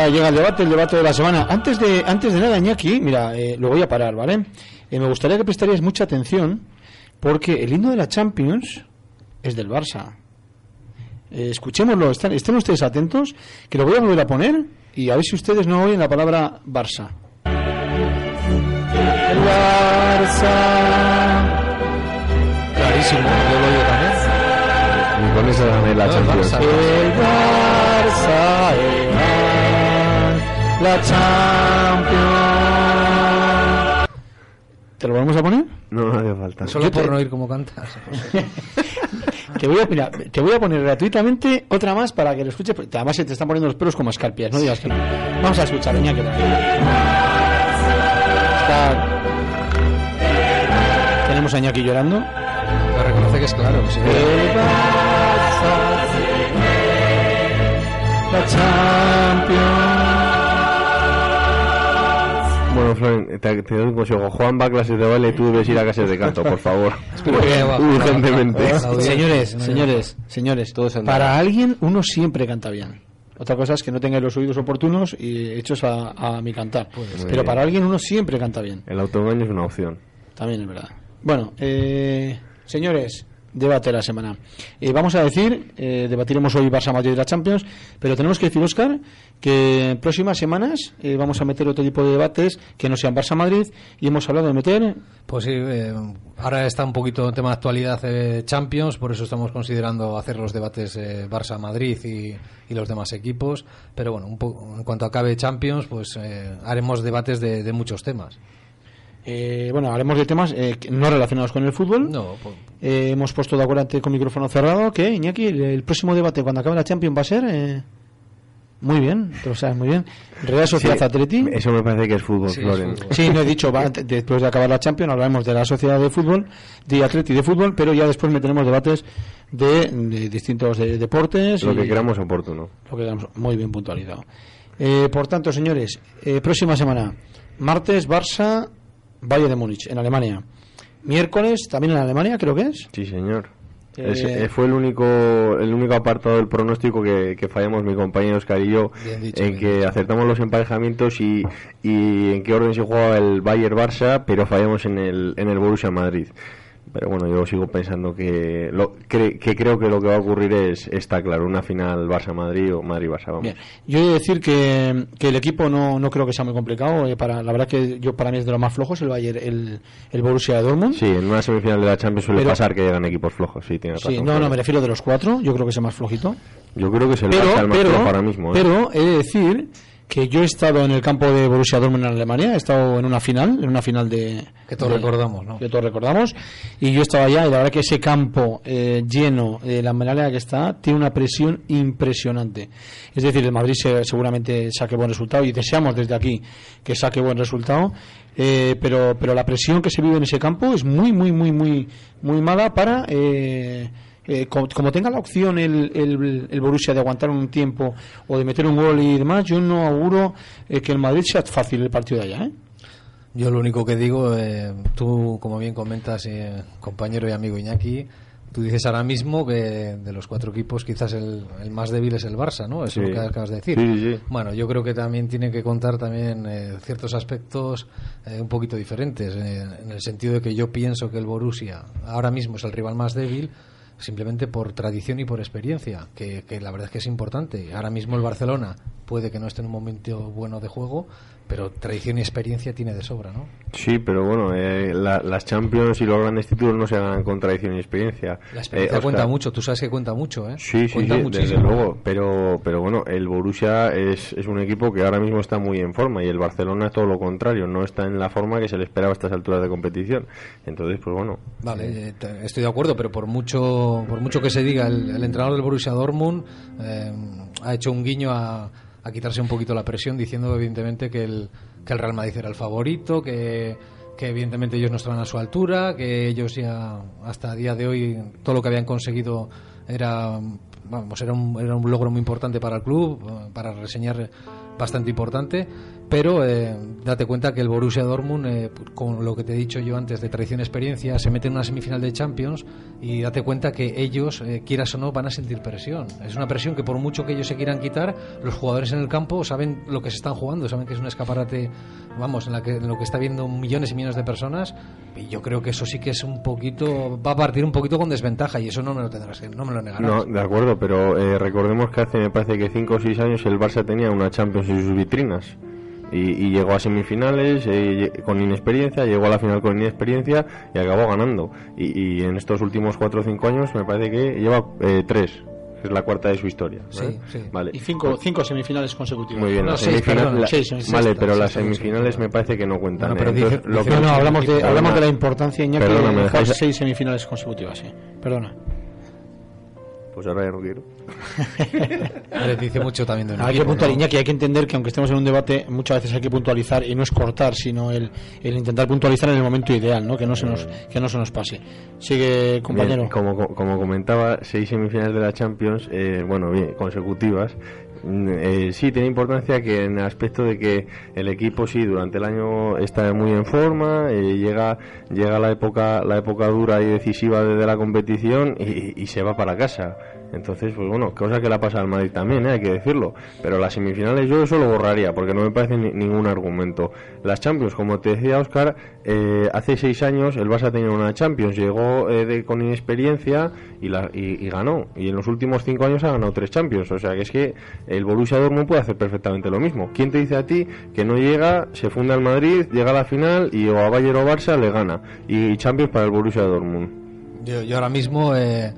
Speaker 6: Llega, llega el debate, el debate de la semana. Antes de, antes de nada, Iñaki, mira, eh, lo voy a parar, ¿vale? Eh, me gustaría que prestaríais mucha atención porque el himno de la Champions es del Barça. Eh, escuchémoslo, están, estén ustedes atentos, que lo voy a volver a poner y a ver si ustedes no oyen la palabra Barça. El Barça.
Speaker 9: Clarísimo, yo lo oigo también.
Speaker 7: Y con eso gané la
Speaker 9: el
Speaker 7: Champions.
Speaker 9: Barça.
Speaker 6: El Barça, el Barça, la Champions. ¿Te lo vamos a poner?
Speaker 7: No, no hace falta.
Speaker 9: Solo
Speaker 6: Yo
Speaker 9: por
Speaker 6: te-
Speaker 9: no oír cómo cantas.
Speaker 6: Te voy, a, mira, te voy a poner gratuitamente otra más para que lo escuches. porque Además se te están poniendo los pelos como escarpias, no digas que no. Vamos a escuchar. Está- Tenemos a Iñaki llorando.
Speaker 9: Lo reconoce que es claro. sí.
Speaker 6: La Champions.
Speaker 7: Bueno, Floren, te, te doy un consejo. Juan va a clases de baile y tú debes ir a clases de canto, por favor. Urgentemente.
Speaker 6: Señores, señores, señores, para alguien uno siempre canta bien. Otra cosa es que no tengáis los oídos oportunos y hechos a, a mi cantar. Pero para alguien uno siempre canta bien.
Speaker 7: El autoengaño es una opción.
Speaker 6: También es verdad. Bueno, eh, señores, debate de la semana. Eh, vamos a decir, eh, debatiremos hoy Barça Madrid de la Champions, pero tenemos que decir, Oscar, que en próximas semanas eh, vamos a meter otro tipo de debates que no sean Barça Madrid y hemos hablado de meter.
Speaker 9: Pues sí, eh, ahora está un poquito el tema de actualidad eh, Champions, por eso estamos considerando hacer los debates eh, Barça-Madrid y, y los demás equipos. Pero bueno, un en cuanto acabe Champions, pues haremos debates de, de muchos temas.
Speaker 6: Eh, bueno, haremos de temas eh, que- no relacionados con el fútbol.
Speaker 9: No, pues-
Speaker 6: Eh, hemos puesto de acuerdo con micrófono cerrado que, Iñaki, el, el próximo debate cuando acabe la Champions va a ser. eh, muy bien, tú lo sabes muy bien. Real Sociedad
Speaker 7: Sí,
Speaker 6: Atleti.
Speaker 7: Eso me parece que es fútbol,
Speaker 6: Sí,
Speaker 7: Floren.
Speaker 6: es fútbol. Sí, no he dicho, va, después de acabar la Champions hablaremos de la sociedad de fútbol, de Atleti de fútbol, pero ya después meteremos debates de, de distintos de- deportes.
Speaker 7: Lo
Speaker 6: y-
Speaker 7: que queramos oportuno.
Speaker 6: Lo que queramos, muy bien puntualizado. Eh, por tanto, señores, eh, próxima semana, martes, Barça, Valle de Múnich, en Alemania. Miércoles, también en Alemania, creo que es.
Speaker 7: Sí, señor.
Speaker 6: Eh,
Speaker 7: eh, fue el único el único apartado del pronóstico que, que fallamos mi compañero Oscar y yo
Speaker 9: dicho,
Speaker 7: en que acertamos los emparejamientos y, y en qué orden se jugaba el Bayern Barça pero fallamos en el en el Borussia Madrid pero bueno yo sigo pensando que lo, cre- que creo que lo que va a ocurrir es está claro una final Barça Madrid o Madrid Barça vamos
Speaker 6: Bien. Yo he de decir que, que el equipo no, no creo que sea muy complicado. eh, para, la verdad que yo para mí es de los más flojos el Bayern, el, el Borussia Dortmund.
Speaker 7: sí en una semifinal de la Champions suele
Speaker 6: Pero-
Speaker 7: pasar que llegan equipos flojos sí tiene
Speaker 6: Sí,
Speaker 7: razón
Speaker 6: no, no, me refiero de los cuatro. Yo creo que es el más flojito.
Speaker 7: yo creo que es el
Speaker 6: pero,
Speaker 7: Barça el más
Speaker 6: pero,
Speaker 7: flojo ahora mismo ¿eh?
Speaker 6: pero he de decir que yo he estado en el campo de Borussia Dortmund en Alemania, he estado en una final, en una final de
Speaker 9: Que todos
Speaker 6: de-
Speaker 9: recordamos, ¿no?
Speaker 6: Que todos recordamos y yo estaba allá y la verdad que ese campo eh, lleno de la manera que está tiene una presión impresionante. Es decir, el Madrid se- seguramente saque buen resultado y deseamos desde aquí que saque buen resultado. eh, pero pero la presión que se vive en ese campo es muy muy muy muy muy mala para eh, eh, como, como tenga la opción el, el, el Borussia de aguantar un tiempo o de meter un gol y demás, yo no auguro eh, que el Madrid sea fácil el partido de allá. ¿eh?
Speaker 9: Yo lo único que digo, eh, tú como bien comentas, eh, compañero y amigo Iñaki, tú dices ahora mismo que de los cuatro equipos quizás el, el más débil es el Barça, ¿no? Eso
Speaker 7: Sí.
Speaker 9: es lo que acabas de decir.
Speaker 7: Sí, sí, sí.
Speaker 9: Bueno, yo creo que también tiene que contar también eh, ciertos aspectos eh, un poquito diferentes, eh, en el sentido de que yo pienso que el Borussia ahora mismo es el rival más débil simplemente por tradición y por experiencia, que, que la verdad es que es importante. Ahora mismo el Barcelona puede que no esté en un momento bueno de juego, pero tradición y experiencia tiene de sobra, ¿no?
Speaker 7: Sí, pero bueno, eh, la- las Champions y los grandes títulos no se ganan con tradición y experiencia.
Speaker 9: La experiencia
Speaker 7: Eh,
Speaker 9: cuenta
Speaker 7: Oscar,
Speaker 9: mucho, tú sabes que cuenta mucho, ¿eh?
Speaker 7: Sí, sí,
Speaker 9: cuenta
Speaker 7: sí, desde luego. Pero, pero bueno, el Borussia es, es un equipo que ahora mismo está muy en forma y el Barcelona todo lo contrario, no está en la forma que se le esperaba a estas alturas de competición. Entonces, pues bueno.
Speaker 9: Vale, eh, estoy de acuerdo, pero por mucho por mucho que se diga, el, el entrenador del Borussia Dortmund eh, ha hecho un guiño a, a quitarse un poquito la presión, diciendo evidentemente que el, que el Real Madrid era el favorito, que, que evidentemente ellos no estaban a su altura, que ellos ya hasta día de hoy todo lo que habían conseguido era vamos era un, era un logro muy importante para el club, para reseñar bastante importante, pero eh, date cuenta que el Borussia Dortmund, eh, con lo que te he dicho yo antes de tradición y experiencia, se mete en una semifinal de Champions y date cuenta que ellos, eh, quieras o no, van a sentir presión. Es una presión que por mucho que ellos se quieran quitar, los jugadores en el campo saben lo que se están jugando, saben que es un escaparate, vamos, en, la que, en lo que está viendo millones y millones de personas y yo creo que eso sí que es un poquito, va a partir un poquito con desventaja y eso no me lo tendrás que, no me lo negarás.
Speaker 7: No, de acuerdo, pero eh, recordemos que hace, me parece que 5 o 6 años el Barça tenía una Champions en sus vitrinas. Y, y llegó a semifinales eh, con inexperiencia, llegó a la final con inexperiencia y acabó ganando. Y, y en estos últimos 4 o 5 años me parece que lleva 3, que es la cuarta de su historia. ¿vale? Vale.
Speaker 6: Y cinco, cinco semifinales consecutivas.
Speaker 7: Muy bien,
Speaker 6: No, seis,
Speaker 7: semifinales-
Speaker 6: perdón,
Speaker 7: la-
Speaker 6: seis, seis,
Speaker 7: vale, pero las
Speaker 6: seis,
Speaker 7: semifinales me parece que no cuentan.
Speaker 6: Bueno, pero
Speaker 7: Entonces,
Speaker 6: dice-
Speaker 7: lo
Speaker 6: dice-
Speaker 7: que-
Speaker 6: no, no, hablamos de,
Speaker 7: Perdona,
Speaker 6: hablamos de la importancia, Iñaki,
Speaker 7: perdona,
Speaker 6: de
Speaker 7: ¿me
Speaker 6: jugar
Speaker 7: dejáis-
Speaker 6: seis semifinales consecutivas, sí. Perdona.
Speaker 7: Pues ahora ya no quiero.
Speaker 9: Vale, dice mucho también de un
Speaker 6: Hay que
Speaker 9: equipo,
Speaker 6: puntualizar,
Speaker 9: ¿no?
Speaker 6: Iñaki, hay que entender que aunque estemos en un debate, muchas veces hay que puntualizar y no es cortar, sino el, el intentar puntualizar en el momento ideal, ¿no? Que no se nos, que no se nos pase. Sigue, compañero.
Speaker 7: Bien, como, como comentaba, seis semifinales de la Champions, eh, bueno, bien, consecutivas, Mm, eh, sí, tiene importancia que en el aspecto de que el equipo sí durante el año está muy en forma, eh, llega llega la época la época dura y decisiva de, de la competición y, y se va para casa. Entonces, pues bueno, cosa que la pasa al Madrid también, ¿eh? hay que decirlo. Pero las semifinales yo eso lo borraría, porque no me parece ni- ningún argumento. Las Champions, como te decía Oscar, eh, hace seis años el Barça tenía una Champions, llegó eh, con inexperiencia y, la, y, ganó. Y en los últimos cinco años ha ganado tres Champions. O sea que es que el Borussia Dortmund puede hacer perfectamente lo mismo. ¿Quién te dice a ti que no llega, se funda el Madrid, llega a la final y o a Bayern o Barça le gana? Y, y Champions para el Borussia Dortmund.
Speaker 9: Yo, yo ahora mismo eh,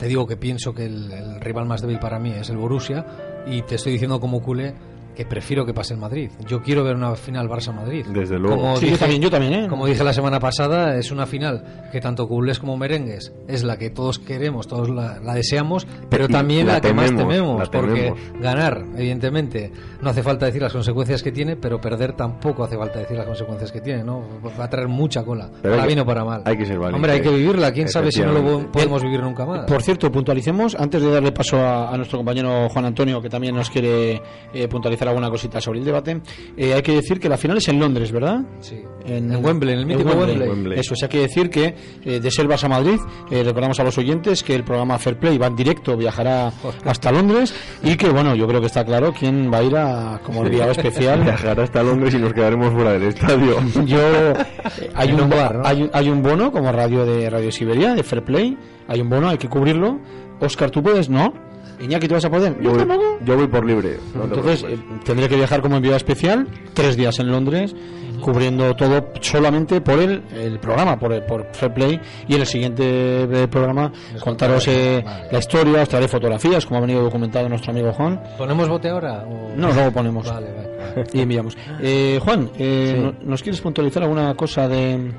Speaker 9: te digo que pienso que el, rival más débil para mí es el Borussia y te estoy diciendo como culé que prefiero que pase el Madrid. Yo quiero ver una final Barça-Madrid.
Speaker 7: Desde luego.
Speaker 9: Como
Speaker 6: Sí, yo también, yo también, ¿eh?
Speaker 9: Como dije la semana pasada, es una final que tanto culés como merengues es la que todos queremos, todos la, la deseamos, pero
Speaker 7: Y
Speaker 9: también
Speaker 7: la
Speaker 9: la, que más
Speaker 7: tememos,
Speaker 9: tememos,
Speaker 7: la
Speaker 9: porque
Speaker 7: tememos.
Speaker 9: ganar, evidentemente, no hace falta decir las consecuencias que tiene, pero perder tampoco hace falta decir las consecuencias que tiene, ¿no? Va a traer mucha cola,
Speaker 7: Pero
Speaker 9: para bien o para mal.
Speaker 7: hay que ser valiente.
Speaker 9: Hombre, hay que vivirla, quién sabe si no lo podemos vivir nunca más.
Speaker 6: Por cierto, puntualicemos, antes de darle paso a, a nuestro compañero Juan Antonio, que también nos quiere eh, puntualizar alguna cosita sobre el debate, eh, hay que decir que la final es en Londres, ¿verdad?
Speaker 9: Sí.
Speaker 6: En,
Speaker 9: En Wembley, en el mítico Wembley.
Speaker 6: Eso, o sea, hay que decir que eh, de Selvas a Madrid, eh, recordamos a los oyentes que el programa Fair Play va en directo, viajará hasta Londres y que, bueno, yo creo que está claro quién va a ir a, como enviado especial.
Speaker 7: Viajará hasta Londres y nos quedaremos fuera del estadio.
Speaker 6: Yo eh, hay
Speaker 9: En
Speaker 6: un,
Speaker 9: bar, ¿no?
Speaker 6: hay, un- hay un bono como radio de Radio Siberia de Fair Play, hay un bono, hay que cubrirlo. Oscar, tú puedes, ¿no? Iñaki, ¿tú vas a poder?
Speaker 7: Yo voy, yo voy por libre. no
Speaker 6: Entonces eh, tendré que viajar como enviado especial, tres días en Londres, cubriendo todo solamente por el, el programa, por, el- por Fair Play. Y en el siguiente eh, programa contaros eh, la historia, os traeré fotografías, como ha venido documentado nuestro amigo Juan.
Speaker 9: ¿Ponemos bote ahora? o-
Speaker 6: No, luego ponemos.
Speaker 9: Vale, vale.
Speaker 6: Y enviamos. Eh, Juan, eh,
Speaker 11: Sí.
Speaker 6: ¿no- ¿nos quieres puntualizar alguna cosa de,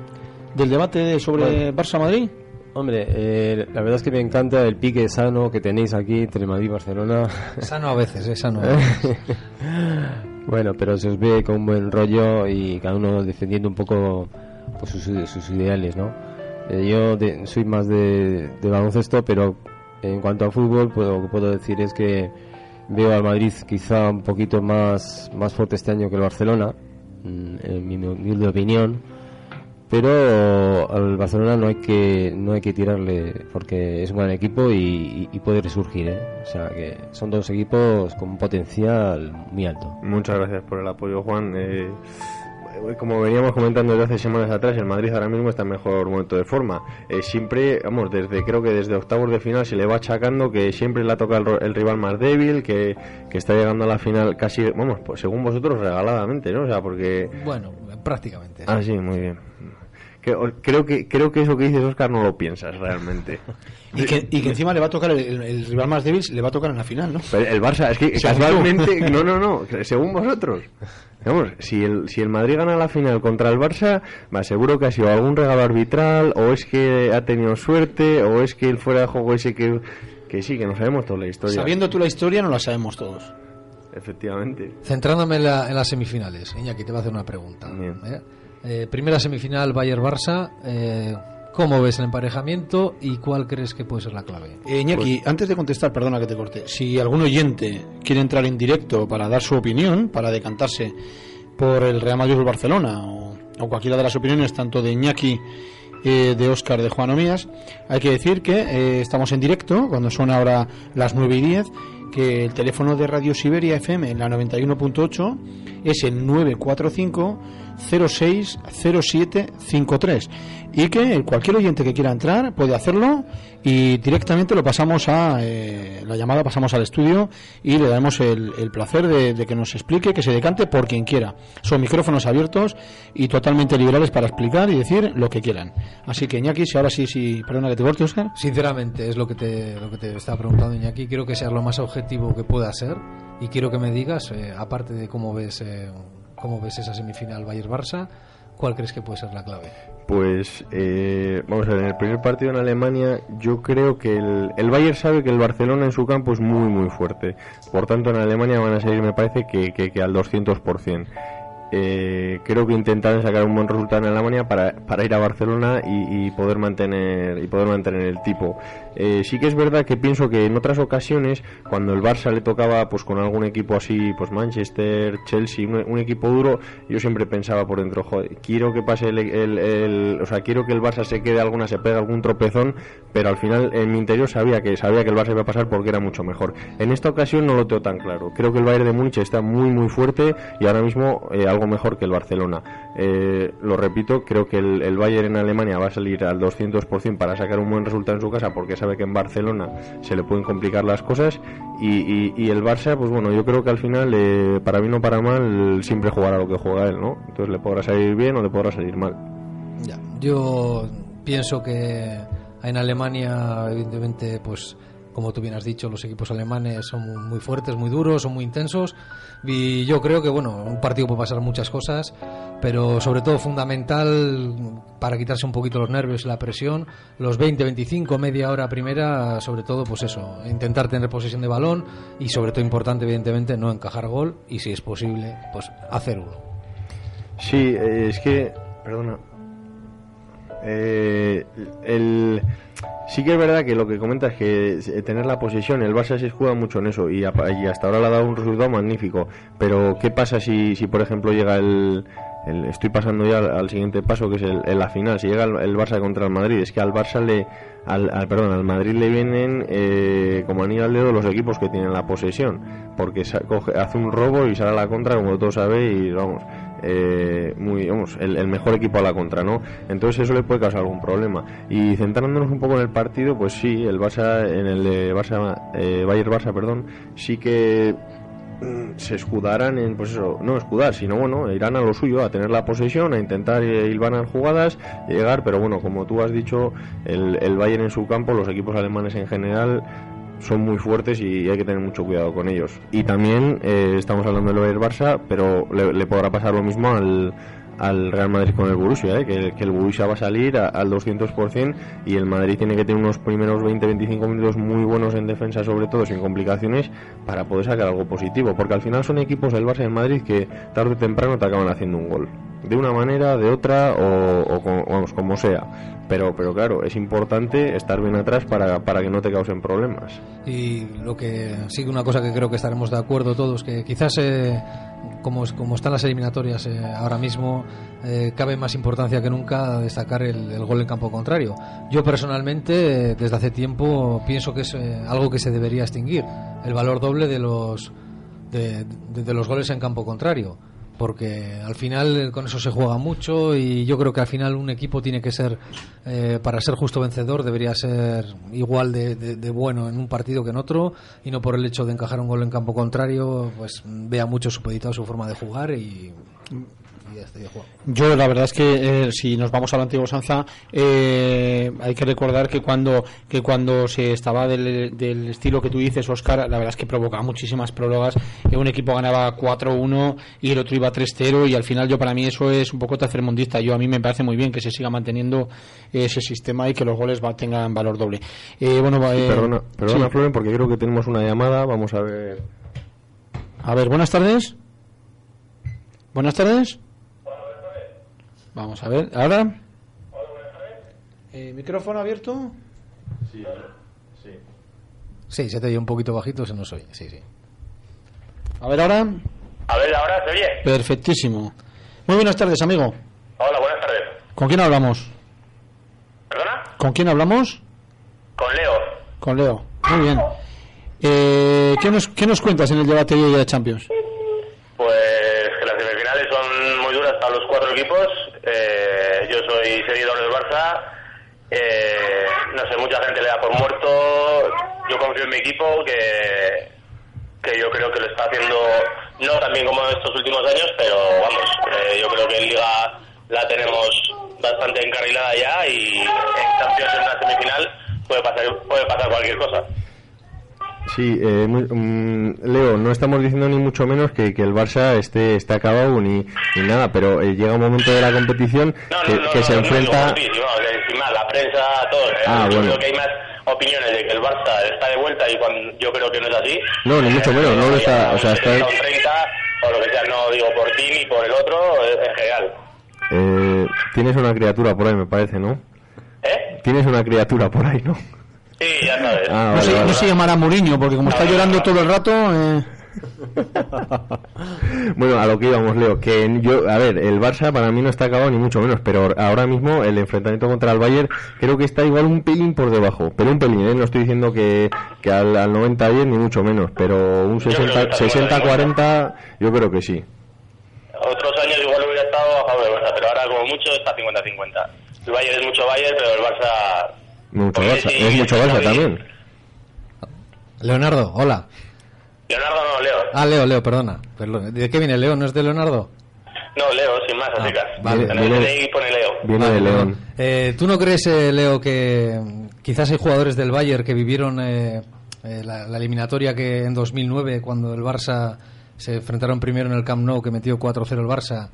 Speaker 6: del debate de- sobre Barça-Madrid?
Speaker 11: Hombre, eh, la verdad es que me encanta el pique sano que tenéis aquí entre Madrid y Barcelona.
Speaker 9: Sano a veces, es sano. a veces.
Speaker 11: bueno, pero se os ve con buen rollo y cada uno defendiendo un poco pues, sus, sus ideales, ¿no? Eh, yo de- soy más de, de baloncesto, pero en cuanto a fútbol, pues, lo que puedo decir es que veo al Madrid quizá un poquito más, más fuerte este año que el Barcelona, mm, en mi humilde opinión. Pero al Barcelona no hay que no hay que tirarle porque es un gran equipo y, y- y puede resurgir, ¿eh? O sea que son dos equipos con un potencial muy alto.
Speaker 7: Muchas gracias por el apoyo, Juan. Eh, como veníamos comentando desde hace semanas atrás, el Madrid ahora mismo está en mejor momento de forma. Eh, siempre, vamos, desde creo que desde octavos de final se le va achacando que siempre le ha tocado el, ro- el rival más débil, que, que está llegando a la final casi, vamos, pues según vosotros regaladamente, ¿no? O sea, porque
Speaker 9: Bueno, prácticamente.
Speaker 7: Ah, sí, muy bien. Que- creo que creo que eso que dices Oscar no lo piensas realmente.
Speaker 6: Y que, y que encima le va a tocar el, el- el rival más débil, le va a tocar en la final, ¿no?
Speaker 7: Pero el Barça, es que casualmente,
Speaker 6: tú.
Speaker 7: no, no, no, según vosotros. Vamos, si el, si el Madrid gana la final contra el Barça, me aseguro que ha sido algún regalo arbitral, o es que ha tenido suerte, o es que el fuera de juego ese que, que sí, que no sabemos toda la historia.
Speaker 6: Sabiendo tú la historia, no la sabemos todos.
Speaker 7: Efectivamente.
Speaker 9: Centrándome en, la- en las semifinales, Iñaki, te voy a hacer una pregunta. ¿eh? Eh, primera semifinal Bayern-Barça, eh, ¿cómo ves el emparejamiento y cuál crees que puede ser la clave?
Speaker 6: Eh, Iñaki, antes de contestar, perdona que te corte, si algún oyente quiere entrar en directo para dar su opinión, para decantarse por el Real Madrid o el Barcelona, o, o cualquiera de las opiniones, tanto de Iñaki, eh, de Óscar, de Juan o mías, hay que decir que eh, estamos en directo, cuando son ahora las 9 y 10, que el teléfono de Radio Siberia FM en la 91.8 es el 945 060753 y que cualquier oyente que quiera entrar puede hacerlo y directamente lo pasamos a eh, la llamada pasamos al estudio y le damos el, placer de, de que nos explique que se decante por quien quiera. Son micrófonos abiertos y totalmente liberales para explicar y decir lo que quieran. Así que Iñaki si ahora sí sí perdona que te corte Oscar
Speaker 9: Sinceramente, es lo que te, lo que te estaba preguntando Iñaki. Quiero que seas lo más objetivo que pueda ser y quiero que me digas, eh, aparte de cómo ves, eh, cómo ves esa semifinal Bayern-Barça, ¿cuál crees que puede ser la clave?
Speaker 7: Pues eh, vamos a ver, en el primer partido en Alemania yo creo que el, el Bayern sabe que el Barcelona en su campo es muy muy fuerte. Por tanto en Alemania van a salir me parece que, que, que al 200%. Eh, creo que intentarán sacar un buen resultado en Alemania para, para ir a Barcelona y, y poder mantener y poder mantener el tipo. Eh, sí que es verdad que pienso que en otras ocasiones, cuando el Barça le tocaba pues con algún equipo así, pues Manchester, Chelsea, un, equipo duro, yo siempre pensaba por dentro, joder, quiero que pase el, el- el- o sea, quiero que el Barça se quede alguna, se pegue algún tropezón, pero al final en mi interior sabía que sabía que el Barça iba a pasar porque era mucho mejor. En esta ocasión no lo tengo tan claro. Creo que el Bayern de Múnich está muy muy fuerte y ahora mismo eh, algo mejor que el Barcelona. Eh, lo repito, creo que el, el Bayern en Alemania va a salir al 200% para sacar un buen resultado en su casa porque sabe que en Barcelona se le pueden complicar las cosas y, y- el Barça, pues bueno, yo creo que al final, eh, para bien o para mal, siempre jugará lo que juega él, ¿no? Entonces le podrá salir bien o le podrá salir mal.
Speaker 9: Ya, yo pienso que en Alemania, evidentemente, pues como tú bien has dicho, los equipos alemanes son muy fuertes, muy duros, son muy intensos. Y yo creo que, bueno, un partido puede pasar muchas cosas, pero sobre todo fundamental para quitarse un poquito los nervios y la presión, los 20, 25, media hora primera, sobre todo, pues eso, intentar tener posesión de balón y sobre todo importante, evidentemente, no encajar gol y si es posible, pues hacer uno.
Speaker 7: Sí, eh, es que, perdona. Eh, el, sí que es verdad que lo que comentas es que eh, tener la posesión, el Barça se escuda mucho en eso y, hasta ahora le ha dado un resultado magnífico. Pero, ¿qué pasa si, si por ejemplo, llega el, el- Estoy pasando ya al, siguiente paso, que es el, la final. Si llega el, el Barça contra el Madrid, es que al Barça le. Al, perdón, al Madrid le vienen eh, como anillo al dedo los equipos que tienen la posesión. Porque coge- hace un robo y sale a la contra, como todos sabéis, y vamos eh, muy vamos el, mejor equipo a la contra no entonces eso le puede causar algún problema. Y centrándonos un poco en el partido pues sí el Barça en el de Barça eh, Bayern Barça perdón sí que mm, se escudarán en pues eso no escudar sino bueno irán a lo suyo a tener la posesión a intentar eh, hilvanar jugadas llegar pero bueno como tú has dicho el, el Bayern en su campo los equipos alemanes en general son muy fuertes y hay que tener mucho cuidado con ellos. Y también eh, estamos hablando del Barça, pero le, podrá pasar lo mismo al, al Real Madrid con el Borussia, ¿eh? que, el Borussia va a salir al 200% y el Madrid tiene que tener unos primeros 20-25 minutos muy buenos en defensa, sobre todo sin complicaciones, para poder sacar algo positivo. Porque al final son equipos del Barça y el Madrid que tarde o temprano te acaban haciendo un gol. De una manera, de otra o, o como, vamos, como sea. Pero, pero claro, es importante estar bien atrás para, para que no te causen problemas.
Speaker 9: Y lo que sí una cosa que creo que estaremos de acuerdo todos, que quizás eh, como, como están las eliminatorias eh, ahora mismo, eh, cabe más importancia que nunca destacar el, gol en campo contrario. Yo personalmente, eh, desde hace tiempo, pienso que es algo que se debería extinguir, el valor doble de los, de los goles en campo contrario. Porque al final eh, con eso se juega mucho y yo creo que al final un equipo tiene que ser, eh, para ser justo vencedor, debería ser igual de, de- de bueno en un partido que en otro y no por el hecho de encajar un gol en campo contrario, pues vea mucho supeditado su forma de jugar y, y.
Speaker 6: Yo la verdad es que eh, si nos vamos a la antigua usanza eh, hay que recordar que cuando que cuando se estaba del, del estilo que tú dices Oscar la verdad es que provocaba muchísimas prórrogas que un equipo ganaba 4-1 y el otro iba 3-0 y al final yo para mí eso es un poco tercermundista yo a mí me parece muy bien que se siga manteniendo ese sistema y que los goles va- tengan valor doble Eh, bueno eh,
Speaker 7: perdona, perdona
Speaker 6: sí.
Speaker 7: Floren, porque creo que tenemos una llamada. Vamos a ver.
Speaker 6: A ver, buenas tardes. Buenas tardes. Vamos a ver, ahora. Eh, ¿Micrófono abierto?
Speaker 7: Sí, sí.
Speaker 9: Sí, se te oye un poquito bajito, se nos oye, sí, sí.
Speaker 6: A ver, ahora.
Speaker 8: A ver, ahora se oye.
Speaker 6: Perfectísimo. Muy buenas tardes, amigo.
Speaker 8: Hola, buenas tardes.
Speaker 6: ¿Con quién hablamos?
Speaker 8: ¿Perdona?
Speaker 6: ¿Con quién hablamos?
Speaker 8: Con Leo.
Speaker 6: Con Leo. Muy bien. Eh, ¿qué, nos, ¿Qué nos cuentas en el debate de hoy de Champions?
Speaker 8: Pues que las semifinales son muy duras para los cuatro equipos. Eh, yo soy seguidor del Barça. Eh, no sé, mucha gente le da por muerto. Yo confío en mi equipo que, que yo creo que lo está haciendo no tan bien como en estos últimos años, pero vamos, eh, yo creo que en Liga la tenemos bastante encarrilada ya y en Champions en una semifinal puede pasar, puede pasar cualquier cosa.
Speaker 7: Sí, eh, mm, Leo, no estamos diciendo ni mucho menos que, que el Barça esté, esté acabado ni, ni nada, pero eh, llega un momento de la competición que,
Speaker 8: no,
Speaker 7: que
Speaker 8: no,
Speaker 7: se
Speaker 8: no,
Speaker 7: enfrenta...
Speaker 8: Encima, la prensa, todo. eh.
Speaker 7: Ah, bueno.
Speaker 8: creo que hay más opiniones de que el Barça está de vuelta y cuando yo creo que no es así.
Speaker 7: No, ni mucho menos, no lo está... O sea, está...
Speaker 8: Son 30 o lo que sea, no digo por ti ni por el otro, eh, en general.
Speaker 7: eh, tienes una criatura por ahí, me parece, ¿no?
Speaker 8: ¿Eh?
Speaker 7: Tienes una criatura por ahí, ¿no?
Speaker 16: Sí, ya sabes.
Speaker 7: Ah,
Speaker 6: no,
Speaker 7: vale,
Speaker 6: se,
Speaker 7: vale.
Speaker 6: no se llamará Mourinho, porque como está llorando todo el rato... eh,
Speaker 7: Bueno, a lo que íbamos, Leo, que yo, a ver, el Barça para mí no está acabado ni mucho menos, pero ahora mismo el enfrentamiento contra el Bayern creo que está igual un pelín por debajo, pero un pelín, ¿eh? no estoy diciendo que, que al, al 90-10 ni mucho menos, pero un
Speaker 16: creo que
Speaker 7: 60
Speaker 16: está igual,
Speaker 7: 60-40 yo creo que sí.
Speaker 16: Otros años igual hubiera estado a favor del Barça, pero ahora como mucho está 50-50. El Bayern es mucho Bayern, pero el Barça...
Speaker 7: Mucho Barça, es mucho. Barça también.
Speaker 9: Leonardo, hola.
Speaker 16: Leonardo no, Leo.
Speaker 9: Ah, Leo, Leo, perdona. ¿De qué viene Leo? ¿No es de Leonardo?
Speaker 16: No, Leo, sin más, así
Speaker 9: vale.
Speaker 16: En el DNI pone Leo.
Speaker 7: Viene
Speaker 9: Vale,
Speaker 7: de. León.
Speaker 9: Eh, ¿Tú no crees, eh, Leo, que mm, quizás hay jugadores del Bayern que vivieron eh, eh, la, la eliminatoria que en 2009, cuando el Barça se enfrentaron primero en el Camp Nou, que metió 4-0 el Barça,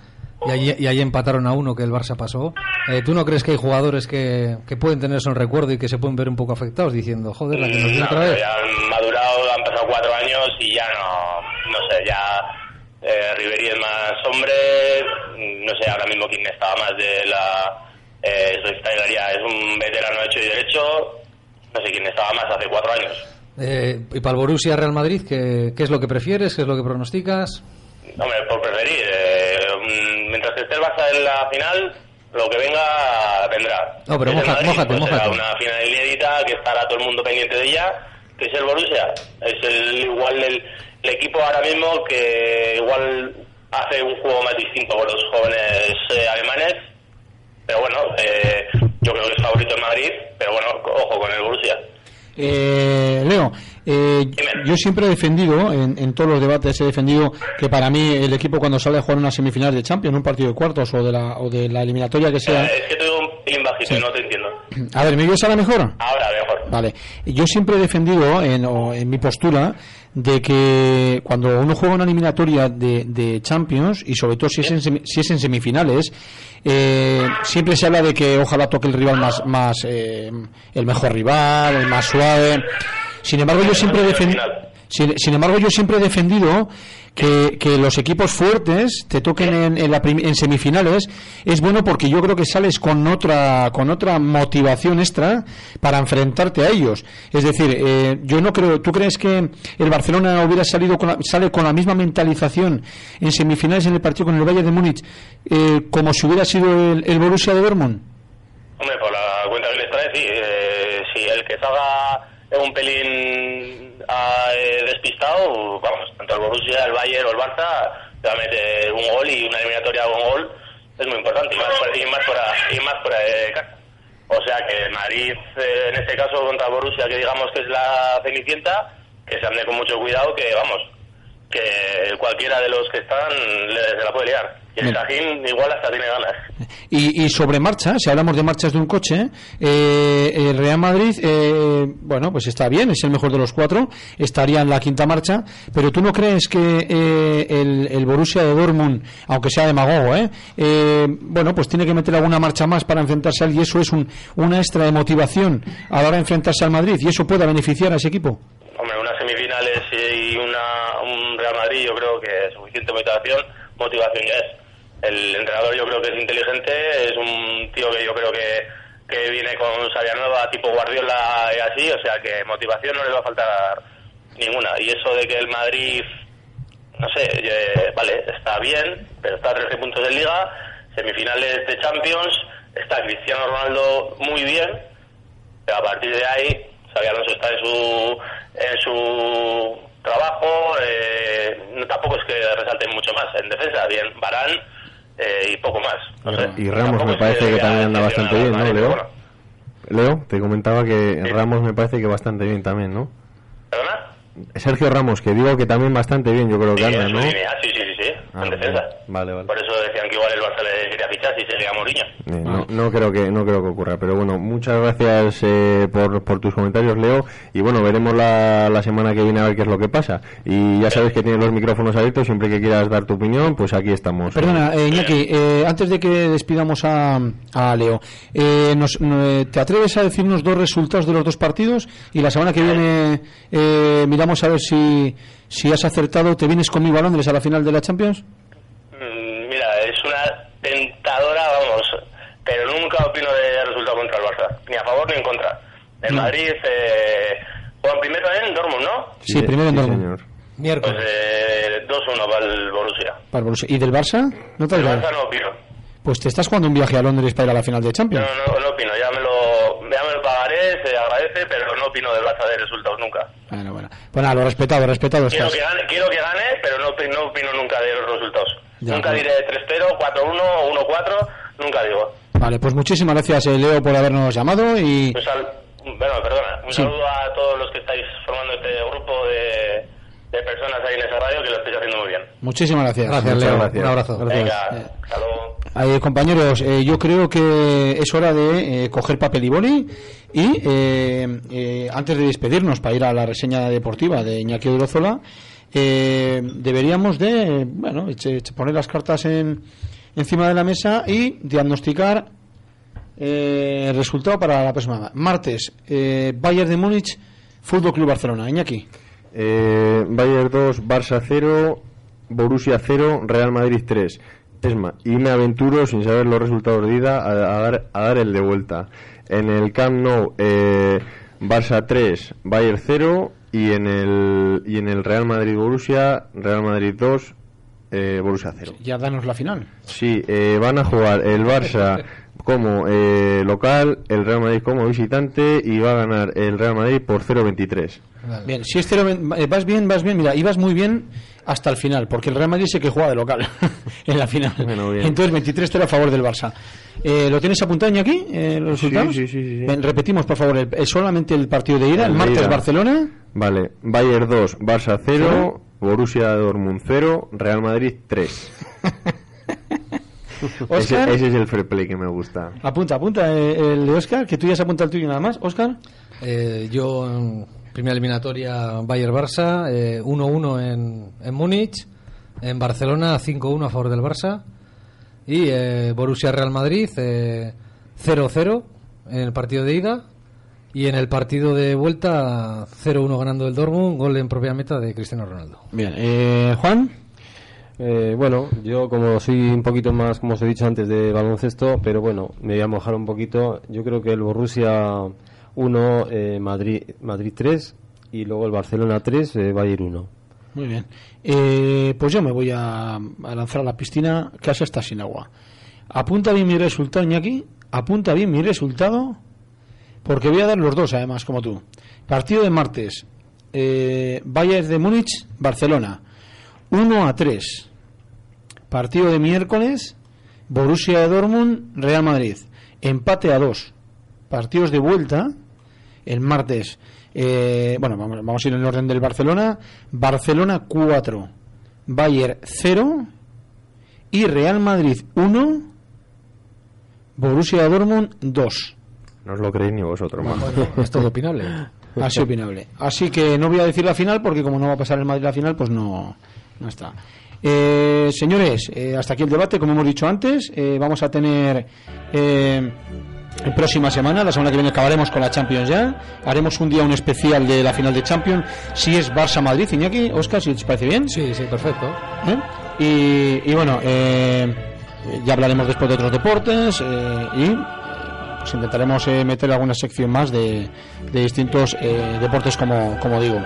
Speaker 9: y allí, y allí empataron a uno que el Barça pasó? Eh, ¿Tú no crees que hay jugadores que, que pueden tener eso en recuerdo y que se pueden ver un poco afectados diciendo, joder, la que nos viene
Speaker 16: No,
Speaker 9: otra vez?
Speaker 16: ya han madurado, han pasado cuatro años y ya no, no sé, ya eh, Riveri es más hombre, no sé ahora mismo quién estaba más de la eh, es un veterano hecho y derecho, no sé quién estaba más hace cuatro años.
Speaker 9: Eh, ¿Y para el Borussia Real Madrid, ¿qué, qué es lo que prefieres? ¿Qué es lo que pronosticas?
Speaker 16: Hombre, por preferir, eh, mm, mientras esté el Barça en la final, lo que venga vendrá.
Speaker 9: No, pero
Speaker 16: Madrid,
Speaker 9: mójate,
Speaker 16: pues
Speaker 9: mójate.
Speaker 16: una final inédita que estará todo el mundo pendiente de ella, que es el Borussia. Es el igual el, el equipo ahora mismo que igual hace un juego más distinto con los jóvenes eh, alemanes. Pero bueno, eh, yo creo que es favorito el Madrid, pero bueno, ojo con el Borussia.
Speaker 6: Eh, Leo, eh, yo siempre he defendido, en, en todos los debates he defendido que para mí el equipo cuando sale a jugar una semifinal de Champions, un partido de cuartos o de la, o de la eliminatoria que sea...
Speaker 16: Eh, bajito y no te entiendo.
Speaker 6: A ver, ¿me oyes ahora mejor?
Speaker 16: Ahora mejor.
Speaker 6: Vale, yo siempre he defendido en, o en mi postura de que cuando uno juega una eliminatoria de, de Champions y sobre todo si es en, si es en semifinales, eh, siempre se habla de que ojalá toque el rival más, más eh, el mejor rival, el más suave. Sin embargo, yo siempre he defendido. Sin, sin embargo, yo siempre he defendido que, que los equipos fuertes te toquen en, en, la en semifinales es bueno porque yo creo que sales con otra con otra motivación extra para enfrentarte a ellos. Es decir, eh, yo no creo. ¿Tú crees que el Barcelona hubiera salido con la- sale con la misma mentalización en semifinales en el partido con el Bayern de Múnich eh, como si hubiera sido el, el Borussia de Dortmund?
Speaker 16: Hombre, por la cuenta que les trae, sí. Eh, si el que salga un pelín ah, eh, despistado, vamos, tanto el Borussia, el Bayern o el Barça, te va a un gol y una eliminatoria con gol es muy importante, y más, y más fuera, y más fuera de. O sea que el Madrid, eh, en este caso contra Borussia, que digamos que es la cenicienta, que se ande con mucho cuidado, que vamos, que cualquiera de los que están le, se la puede liar. Y el. Sajín igual hasta tiene ganas.
Speaker 6: Y, y sobre marcha, si hablamos de marchas de un coche, eh, el Real Madrid, eh, bueno, pues está bien, es el mejor de los cuatro, estaría en la quinta marcha, pero tú no crees que eh, el, el Borussia de Dortmund, aunque sea demagogo, ¿eh? eh, bueno, pues tiene que meter alguna marcha más para enfrentarse al y eso es un, una extra de motivación a la hora de enfrentarse al Madrid y eso pueda beneficiar a ese equipo.
Speaker 16: Hombre, unas semifinales y una, un Real Madrid yo creo que suficiente motivación, motivación ya es. El entrenador yo creo que es inteligente, es un tío que yo creo que, que viene con sabia nueva, tipo Guardiola y así, o sea que motivación no le va a faltar ninguna. Y eso de que el Madrid, no sé, eh, vale, está bien, pero está a 13 puntos de liga, semifinales de Champions, está Cristiano Ronaldo muy bien, pero a partir de ahí, Xabi Alonso está en su, en su trabajo, eh, tampoco es que resalten mucho más. En defensa, bien, Barán eh, y poco más. No sé.
Speaker 7: Y Ramos me parece que también anda bastante bien, ¿no, Leo? Leo, te comentaba que Ramos me parece que bastante bien también, ¿no?
Speaker 16: ¿Perdona?
Speaker 7: Sergio Ramos, que digo que también bastante bien, yo creo que
Speaker 16: Sí,
Speaker 7: anda,
Speaker 16: en
Speaker 7: ¿no?
Speaker 16: línea, sí, sí, sí, sí,
Speaker 7: Ah,
Speaker 16: en defensa.
Speaker 7: Vale, vale.
Speaker 16: Por eso decían que igual el Barça le quería fichar si sería Mourinho.
Speaker 7: Eh, no, no creo que no creo que ocurra, pero bueno, muchas gracias eh, por, por tus comentarios, Leo, y bueno, veremos la, la semana que viene a ver qué es lo que pasa. Y ya sabes que tienes los micrófonos abiertos, siempre que quieras dar tu opinión, pues aquí estamos.
Speaker 6: Perdona, eh, Iñaki, eh, antes de que despidamos a, a Leo, eh, nos- no, ¿te atreves a decirnos dos resultados de los dos partidos? Y la semana que viene eh, miramos a ver si, si has acertado, ¿te vienes conmigo a Londres a la final de la Champions?
Speaker 16: Mm, Mira, es una tentadora, vamos, pero nunca opino de resultado contra el Barça, ni a favor ni en contra.
Speaker 8: El
Speaker 6: No.
Speaker 8: Madrid eh, juegan primero en Dortmund, ¿no?
Speaker 6: Sí, primero en Dortmund.
Speaker 9: Miércoles.
Speaker 8: Pues eh, 2-1 va el Borussia.
Speaker 6: Para el Borussia. ¿Y del Barça? ¿No te has
Speaker 8: El
Speaker 6: dado?
Speaker 8: Barça no opino.
Speaker 6: Pues te estás jugando un viaje a Londres para ir a la final de
Speaker 8: No,
Speaker 6: Champions.
Speaker 8: no, no opino. Ya me lo, ya me lo pagaré, se agradece, pero no opino del Barça de resultados nunca.
Speaker 6: Bueno, bueno. Pues nada, lo respetado, respetado
Speaker 8: Quiero
Speaker 6: estás.
Speaker 8: que, gane, quiero que gane, pero no, no opino nunca de los resultados.
Speaker 6: Ya,
Speaker 8: nunca
Speaker 6: bueno.
Speaker 8: diré 3-0, 4-1 o 1-4, nunca digo.
Speaker 6: Vale, pues muchísimas gracias, eh, Leo, por habernos llamado y...
Speaker 8: Un sal- bueno, perdona, un
Speaker 6: Sí.
Speaker 8: saludo a todos los que estáis formando este grupo de, de personas ahí en esa radio que lo estáis haciendo muy bien.
Speaker 6: Muchísimas gracias.
Speaker 9: Gracias,
Speaker 7: Muchas
Speaker 9: Leo.
Speaker 7: gracias.
Speaker 9: Un abrazo.
Speaker 8: Venga, hasta luego.
Speaker 6: Eh, compañeros, eh, yo creo que es hora de eh, coger papel y boli y eh, eh, antes de despedirnos para ir a la reseña deportiva de Iñaki Odrozola, eh, deberíamos de bueno eche- eche- poner las cartas en, encima de la mesa y diagnosticar eh, el resultado para la próxima martes eh, Bayern de Múnich Fútbol Club Barcelona Iñaki
Speaker 7: Eh, Bayern 2, Barça 0, Borussia 0, Real Madrid 3. Es más, y me aventuro sin saber los resultados de ida a, a dar, a dar el de vuelta. En el Camp Nou, eh, Barça 3, Bayern 0 y en el y en el Real Madrid Borussia, Real Madrid 2, eh, Borussia 0.
Speaker 6: ya danos la final
Speaker 7: Sí, eh, van a jugar el Barça como eh, local, el Real Madrid como visitante y va a ganar el Real Madrid por 0-23.
Speaker 6: Bien, si es 0, eh, vas bien, vas bien, mira, ibas muy bien hasta el final, porque el Real Madrid sé que juega de local en la final.
Speaker 7: bien.
Speaker 6: Entonces 23-0 a favor del Barça. Eh, ¿Lo tienes apuntado aquí, eh, los resultados?
Speaker 7: sí, sí, sí.
Speaker 6: Bien, repetimos, por favor, el- solamente el partido de ida, el, martes
Speaker 7: ida.
Speaker 6: Barcelona.
Speaker 7: Vale, Bayern 2, Barça 0,
Speaker 6: Cero.
Speaker 7: Borussia Dortmund 0, Real Madrid 3.
Speaker 6: Óscar.
Speaker 7: ese, ese es el free play que me gusta.
Speaker 6: Apunta, apunta eh, el de Oscar, que tú ya has apuntado el tuyo nada más. Oscar.
Speaker 9: Eh, yo en primera eliminatoria Bayern-Barça, eh, 1-1 en, en Múnich, en Barcelona 5-1 a favor del Barça y eh, Borussia-Real Madrid eh, 0-0 en el partido de ida y en el partido de vuelta 0-1 ganando el Dortmund, gol en propia meta de Cristiano Ronaldo.
Speaker 6: Bien, eh, Juan.
Speaker 11: Eh, bueno, yo como soy un poquito más, como os he dicho antes, de baloncesto, pero bueno, me voy a mojar un poquito. Yo creo que el Borussia 1, eh, Madrid, Madrid 3 y luego el Barcelona 3, eh, Bayern 1.
Speaker 6: Muy bien. Eh, pues yo me voy a, a lanzar a la piscina, casi está sin agua. Apunta bien mi resultado, Iñaki. Apunta bien mi resultado, porque voy a dar los dos, además, como tú. Partido de martes. Eh, Bayern de Múnich, Barcelona. 1 a 3. Partido de miércoles. Borussia de Dortmund, Real Madrid. Empate a 2. Partidos de vuelta. El martes. eh, bueno, vamos, vamos a ir en el orden del Barcelona. Barcelona 4. Bayern 0. Y Real Madrid 1. Borussia Dortmund 2.
Speaker 7: No os lo creéis ni vosotros, más.
Speaker 9: es todo opinable.
Speaker 6: Así opinable. Así que no voy a decir la final porque como no va a pasar el Madrid la final, pues no, no está. Eh, señores, eh, hasta aquí el debate, como hemos dicho antes. Eh, vamos a tener eh, próxima semana, la semana que viene acabaremos con la Champions ya. Haremos un día un especial de la final de Champions. Si es Barça-Madrid, Iñaki, Oscar, si os parece bien.
Speaker 9: Sí, sí, perfecto.
Speaker 6: ¿Eh? Y, y bueno, eh, ya hablaremos después de otros deportes eh, y pues intentaremos eh, meter alguna sección más de, distintos eh, deportes, como, como digo.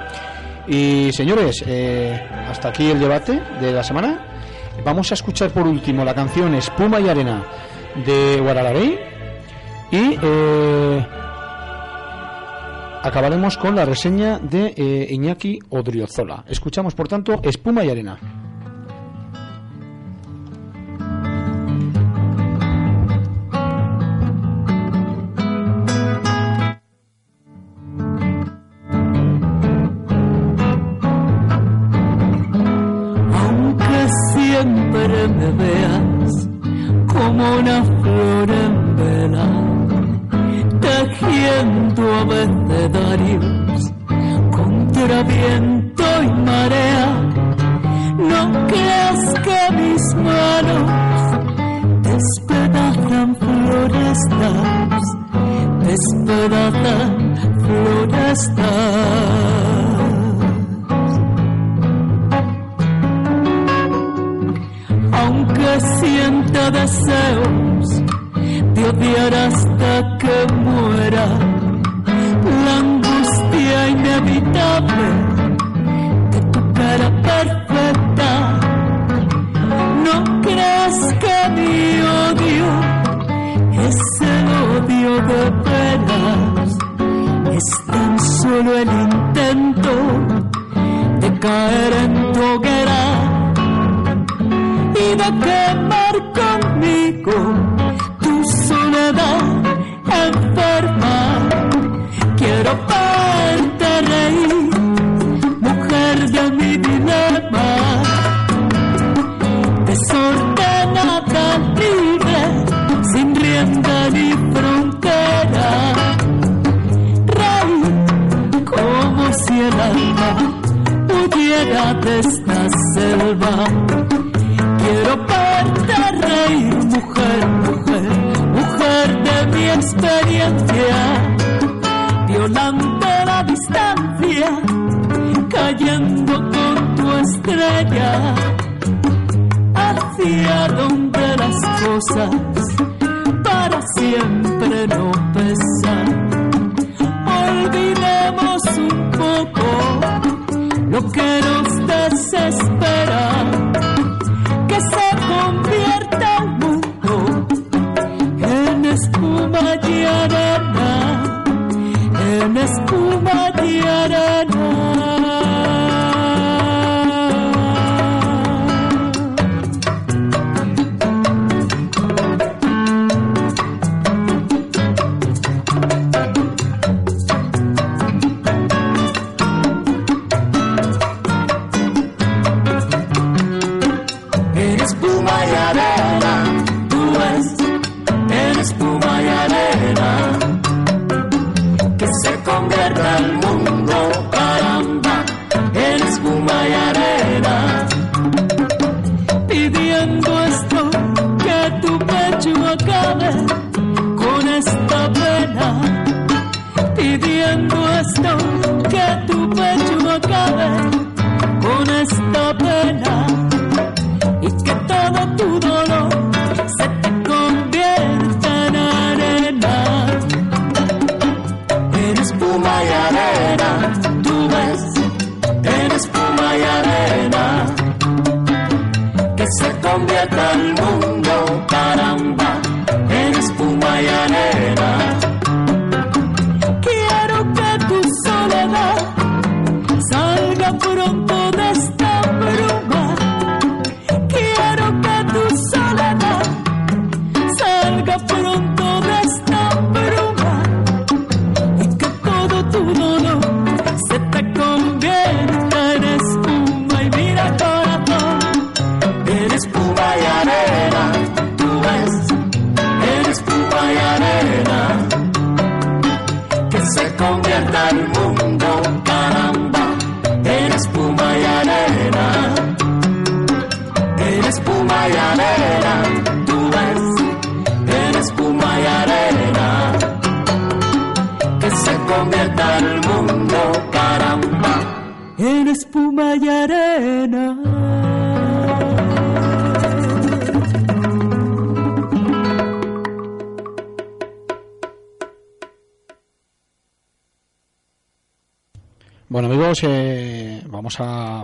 Speaker 6: Y señores, eh, hasta aquí el debate de la semana. Vamos a escuchar por último la canción Espuma y Arena de Guaralabey y acabaremos con la reseña de Iñaki Odriozola. Escuchamos por tanto Espuma y Arena.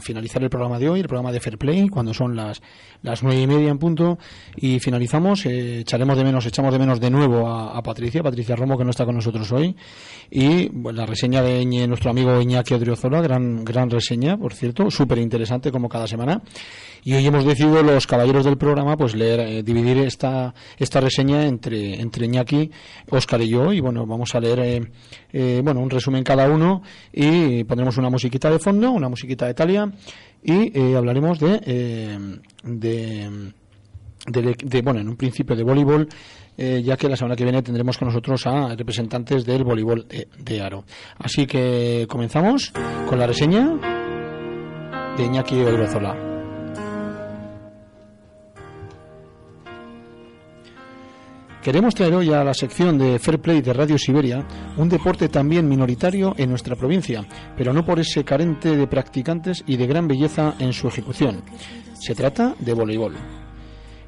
Speaker 6: Finalizar el programa de hoy, el programa de Fair Play, cuando son las las nueve y media en punto y finalizamos. eh, echaremos de menos, echamos de menos de nuevo a, Patricia, Patricia Romo que no está con nosotros hoy y bueno, la reseña de Iñe- nuestro amigo Iñaki Odriozola, gran gran reseña, por cierto, súper interesante como cada semana. Y hoy hemos decidido los caballeros del programa pues leer, eh, dividir esta esta reseña entre entre Iñaki, Óscar y yo y bueno vamos a leer eh, eh, bueno un resumen cada uno y pondremos una musiquita de fondo, una musiquita de Italia y eh, hablaremos de de, de, bueno en un principio de voleibol ya que la semana que viene tendremos con nosotros a representantes del voleibol de, aro. Así que comenzamos con la reseña de Iñaki Odriozola. Queremos traer hoy a la sección de Fair Play de Radio Siberia un deporte también minoritario en nuestra provincia, pero no por ese carente de practicantes y de gran belleza en su ejecución. Se trata de voleibol.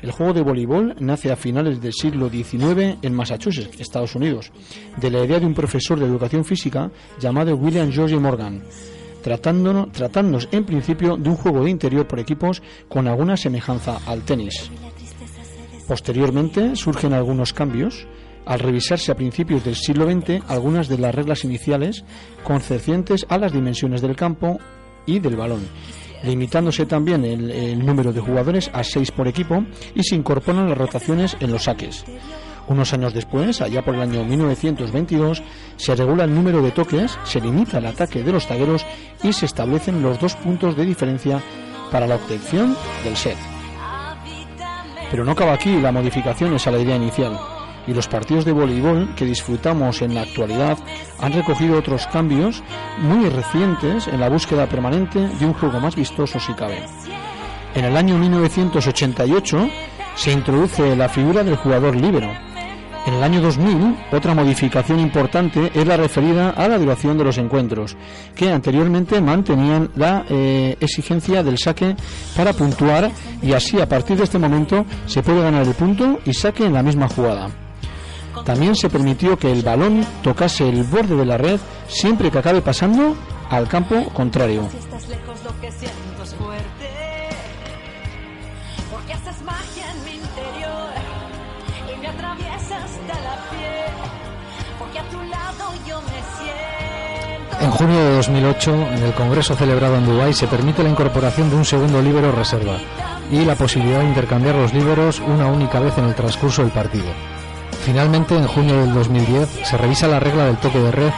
Speaker 6: El juego de voleibol nace a finales del siglo XIX en Massachusetts, Estados Unidos, de la idea de un profesor de educación física llamado William George Morgan, tratándonos, en principio de un juego de interior por equipos con alguna semejanza al tenis. Posteriormente surgen algunos cambios, al revisarse a principios del siglo XX algunas de las reglas iniciales concernientes a las dimensiones del campo y del balón, limitándose también el, número de jugadores a seis por equipo y se incorporan las rotaciones en los saques. Unos años después, allá por el año 1922, se regula el número de toques, se limita el ataque de los tagueros y se establecen los dos puntos de diferencia para la obtención del set. Pero no acaba aquí la modificaciones a la idea inicial y los partidos de voleibol que disfrutamos en la actualidad han recogido otros cambios muy recientes en la búsqueda permanente de un juego más vistoso si cabe. En el año 1988 se introduce la figura del jugador líbero. En el año 2000, otra modificación importante es la referida a la duración de los encuentros, que anteriormente mantenían la eh, exigencia del saque para puntuar y así a partir de este momento se puede ganar el punto y saque en la misma jugada. También se permitió que el balón tocase el borde de la red siempre que acabe pasando al campo contrario.
Speaker 1: En
Speaker 9: junio de 2008, en el Congreso celebrado en Dubái, se permite la incorporación de un segundo líbero reserva y la posibilidad de intercambiar los líberos una única vez en el transcurso del partido. Finalmente, en junio del 2010, se revisa la regla del toque de red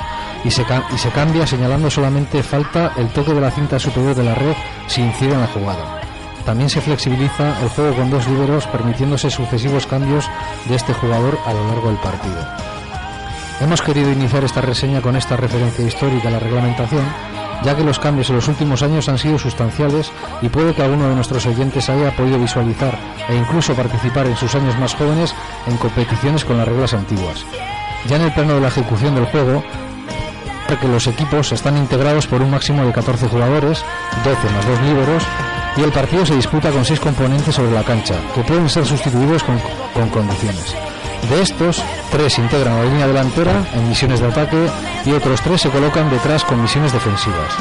Speaker 9: y se, cambia señalando solamente falta el toque de la cinta superior de la red si incide en la jugada. También se flexibiliza el juego con dos líberos, permitiéndose sucesivos cambios de este jugador a lo largo del partido. Hemos querido iniciar esta reseña con esta referencia histórica a la reglamentación, ya que los cambios en los últimos años han sido sustanciales y puede que alguno de nuestros oyentes haya podido visualizar e incluso participar en sus años más jóvenes en competiciones con las reglas antiguas. Ya en el plano de la ejecución del juego, que los equipos están integrados por un máximo de 14 jugadores, 12 más 2 líberos, y el partido se disputa con 6 componentes sobre la cancha, que pueden ser sustituidos con, con condiciones. De estos, 3 integran la línea delantera en misiones de ataque y otros 3 se colocan detrás con misiones defensivas.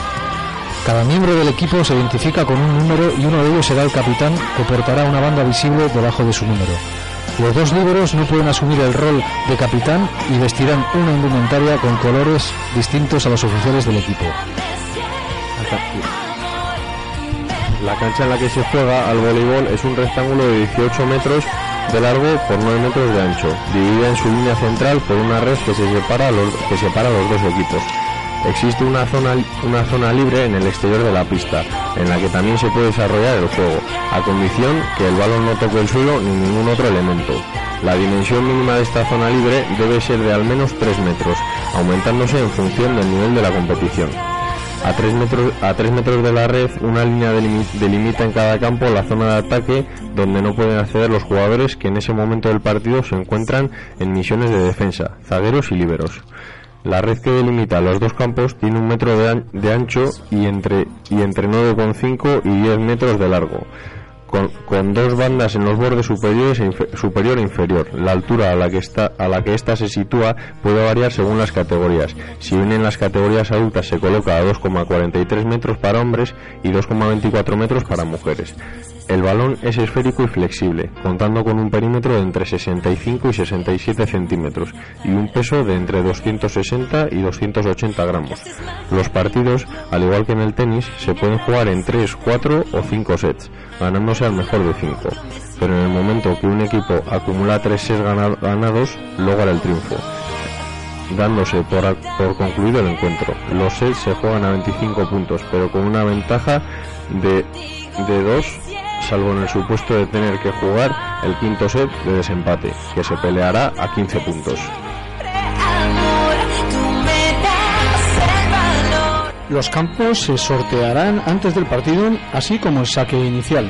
Speaker 9: Cada miembro del equipo se identifica con un número y uno de ellos será el capitán que portará una banda visible debajo de su número. Los dos líberos no pueden asumir el rol de capitán y vestirán una indumentaria con colores distintos a los oficiales del equipo.
Speaker 7: La cancha en la que se juega al voleibol es un rectángulo de 18 metros de largo por 9 metros de ancho, dividida en su línea central por una red que, se separa los, que separa los dos equipos. Existe una zona, una zona libre en el exterior de la pista, en la que también se puede desarrollar el juego, a condición que el balón no toque el suelo ni ningún otro elemento. La dimensión mínima de esta zona libre debe ser de al menos 3 metros, aumentándose en función del nivel de la competición. A 3 metros, metros de la red, una línea delimi- delimita en cada campo la zona de ataque donde no pueden acceder los jugadores que en ese momento del partido se encuentran en misiones de defensa, zagueros y líberos. La red que delimita los dos campos tiene un metro de ancho y entre, y entre 9,5 y 10 metros de largo, con, dos bandas en los bordes superiores e superior e inferior. La altura a la que está a la que ésta se sitúa puede variar según las categorías. Si bien en las categorías adultas se coloca a 2,43 metros para hombres y 2,24 metros para mujeres. El balón es esférico y flexible, contando con un perímetro de entre 65 y 67 centímetros y un peso de entre 260 y 280 gramos. Los partidos, al igual que en el tenis, se pueden jugar en 3, 4 o 5 sets, ganándose al mejor de 5. Pero en el momento que un equipo acumula 3 sets gana- ganados, logra el triunfo dándose por, por concluido el encuentro. Los sets se juegan a 25 puntos, pero con una ventaja de, de 2, salvo en el supuesto de tener que jugar el quinto set de desempate, que se peleará a 15 puntos.
Speaker 6: Los campos se sortearán antes del partido, así como el saque inicial.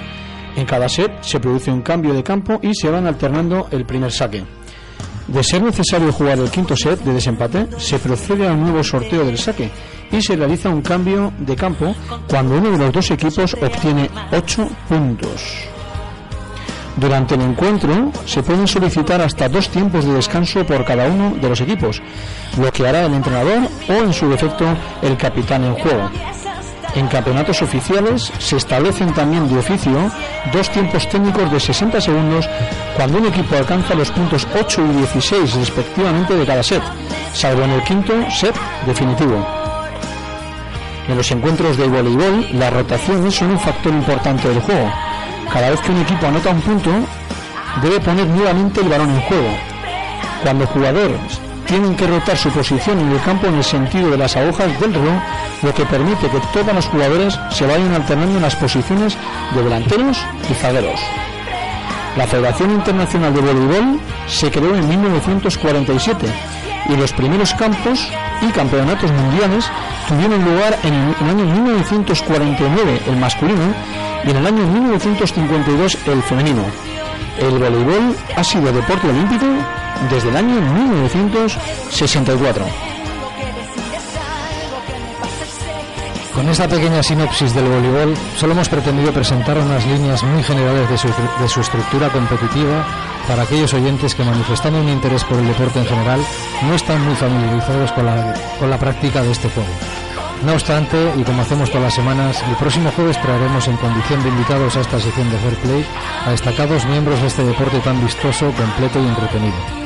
Speaker 6: En cada set se produce un cambio de campo y se van alternando el primer saque. De ser necesario jugar el quinto set de desempate, se procede a un nuevo sorteo del saque y se realiza un cambio de campo cuando uno de los dos equipos obtiene 8 puntos. Durante el encuentro se pueden solicitar hasta dos tiempos de descanso por cada uno de los equipos, lo que hará el entrenador o en su defecto el capitán en juego. En campeonatos oficiales se establecen también de oficio dos tiempos técnicos de 60 segundos cuando un equipo alcanza los puntos 8 y 16 respectivamente de cada set, salvo en el quinto set definitivo. En los encuentros de voleibol, las rotaciones son un factor importante del juego. Cada vez que un equipo anota un punto, debe poner nuevamente el balón en juego. Cuando jugadores tienen que rotar su posición en el campo en el sentido de las agujas del reloj, lo que permite que todos los jugadores se vayan alternando en las posiciones de delanteros y zagueros. La Federación Internacional de Voleibol se creó en 1947 y los primeros campos y campeonatos mundiales tuvieron lugar en el año 1949 el masculino y en el año 1952 el femenino. El voleibol ha sido deporte olímpico desde el año 1964.
Speaker 9: Con esta pequeña sinopsis del voleibol, solo hemos pretendido presentar unas líneas muy generales de su, de su estructura competitiva para aquellos oyentes que manifestando un interés por el deporte en general no están muy familiarizados con la, con la práctica de este juego. No obstante, y como hacemos todas las semanas, el próximo jueves traeremos en condición de invitados a esta sección de Fair Play a destacados miembros de este deporte tan vistoso, completo y entretenido.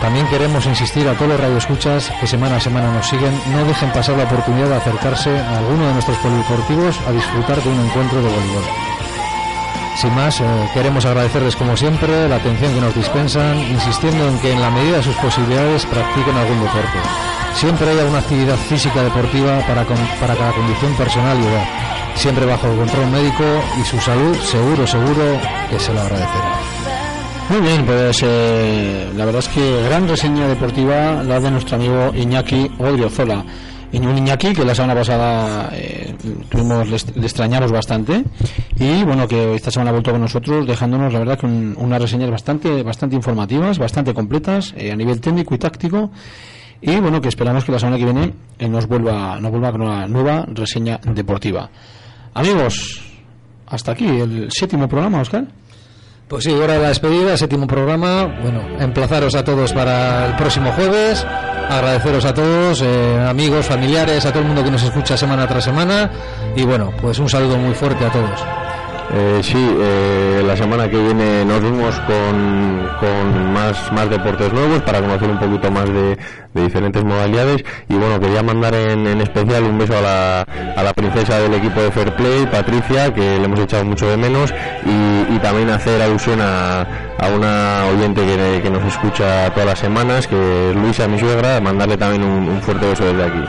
Speaker 9: También queremos insistir a todos los radioescuchas que semana a semana nos siguen, no dejen pasar la oportunidad de acercarse a alguno de nuestros polideportivos a disfrutar de un encuentro de voleibol. Sin más, eh, queremos agradecerles como siempre la atención que nos dispensan, insistiendo en que en la medida de sus posibilidades practiquen algún deporte. Siempre haya una actividad física deportiva para, para cada condición personal y edad, siempre bajo control médico y su salud seguro, seguro que se lo agradecerá.
Speaker 6: Muy bien, pues eh, la verdad es que gran reseña deportiva la de nuestro amigo Iñaki Odriozola. Y un Iñaki que la semana pasada eh, tuvimos, le, le extrañamos bastante y bueno, que esta semana ha vuelto con nosotros dejándonos la verdad que un- unas reseñas bastante, bastante informativas, bastante completas eh, a nivel técnico y táctico y bueno, que esperamos que la semana que viene eh, nos vuelva, nos vuelva con una nueva reseña deportiva. Amigos, hasta aquí el séptimo programa, Oscar.
Speaker 9: Pues sí, hora de la despedida, séptimo programa. Bueno, emplazaros a todos para el próximo jueves. Agradeceros a todos, eh, amigos, familiares, a todo el mundo que nos escucha semana tras semana. Y bueno, pues un saludo muy fuerte a todos.
Speaker 7: Eh, sí, eh, la semana que viene nos vemos con, con más, más deportes nuevos para conocer un poquito más de, diferentes modalidades. Y bueno, quería mandar en, en especial un beso a la, a la princesa del equipo de Fair Play, Patricia, que le hemos echado mucho de menos. Y, también hacer alusión a, a una oyente que, que nos escucha todas las semanas, que es Luisa, mi suegra, mandarle también un fuerte beso desde aquí.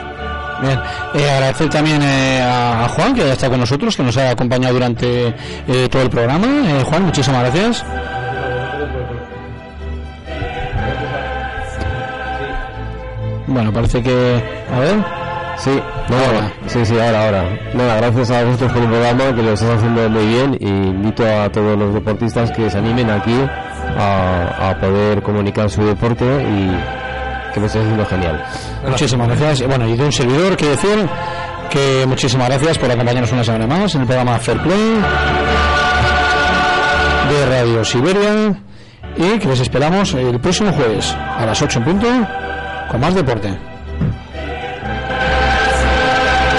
Speaker 6: Bien, eh, agradecer también eh, a, a Juan que ha estado con nosotros, que nos ha acompañado durante eh, todo el programa. Eh, Juan, muchísimas gracias. Bueno, parece que. A ver.
Speaker 11: Sí, no, sí, sí, ahora, ahora. Nada, gracias a vosotros por el programa, que lo estás haciendo muy bien, y invito a todos los deportistas que se animen aquí a, a poder comunicar su deporte y que lo estáis haciendo genial.
Speaker 6: Muchísimas gracias. Bueno, y de un servidor que decir que muchísimas gracias por acompañarnos una semana más en el programa Fair Play de Radio Siberia y que les esperamos el próximo jueves a las 8 en punto con más deporte.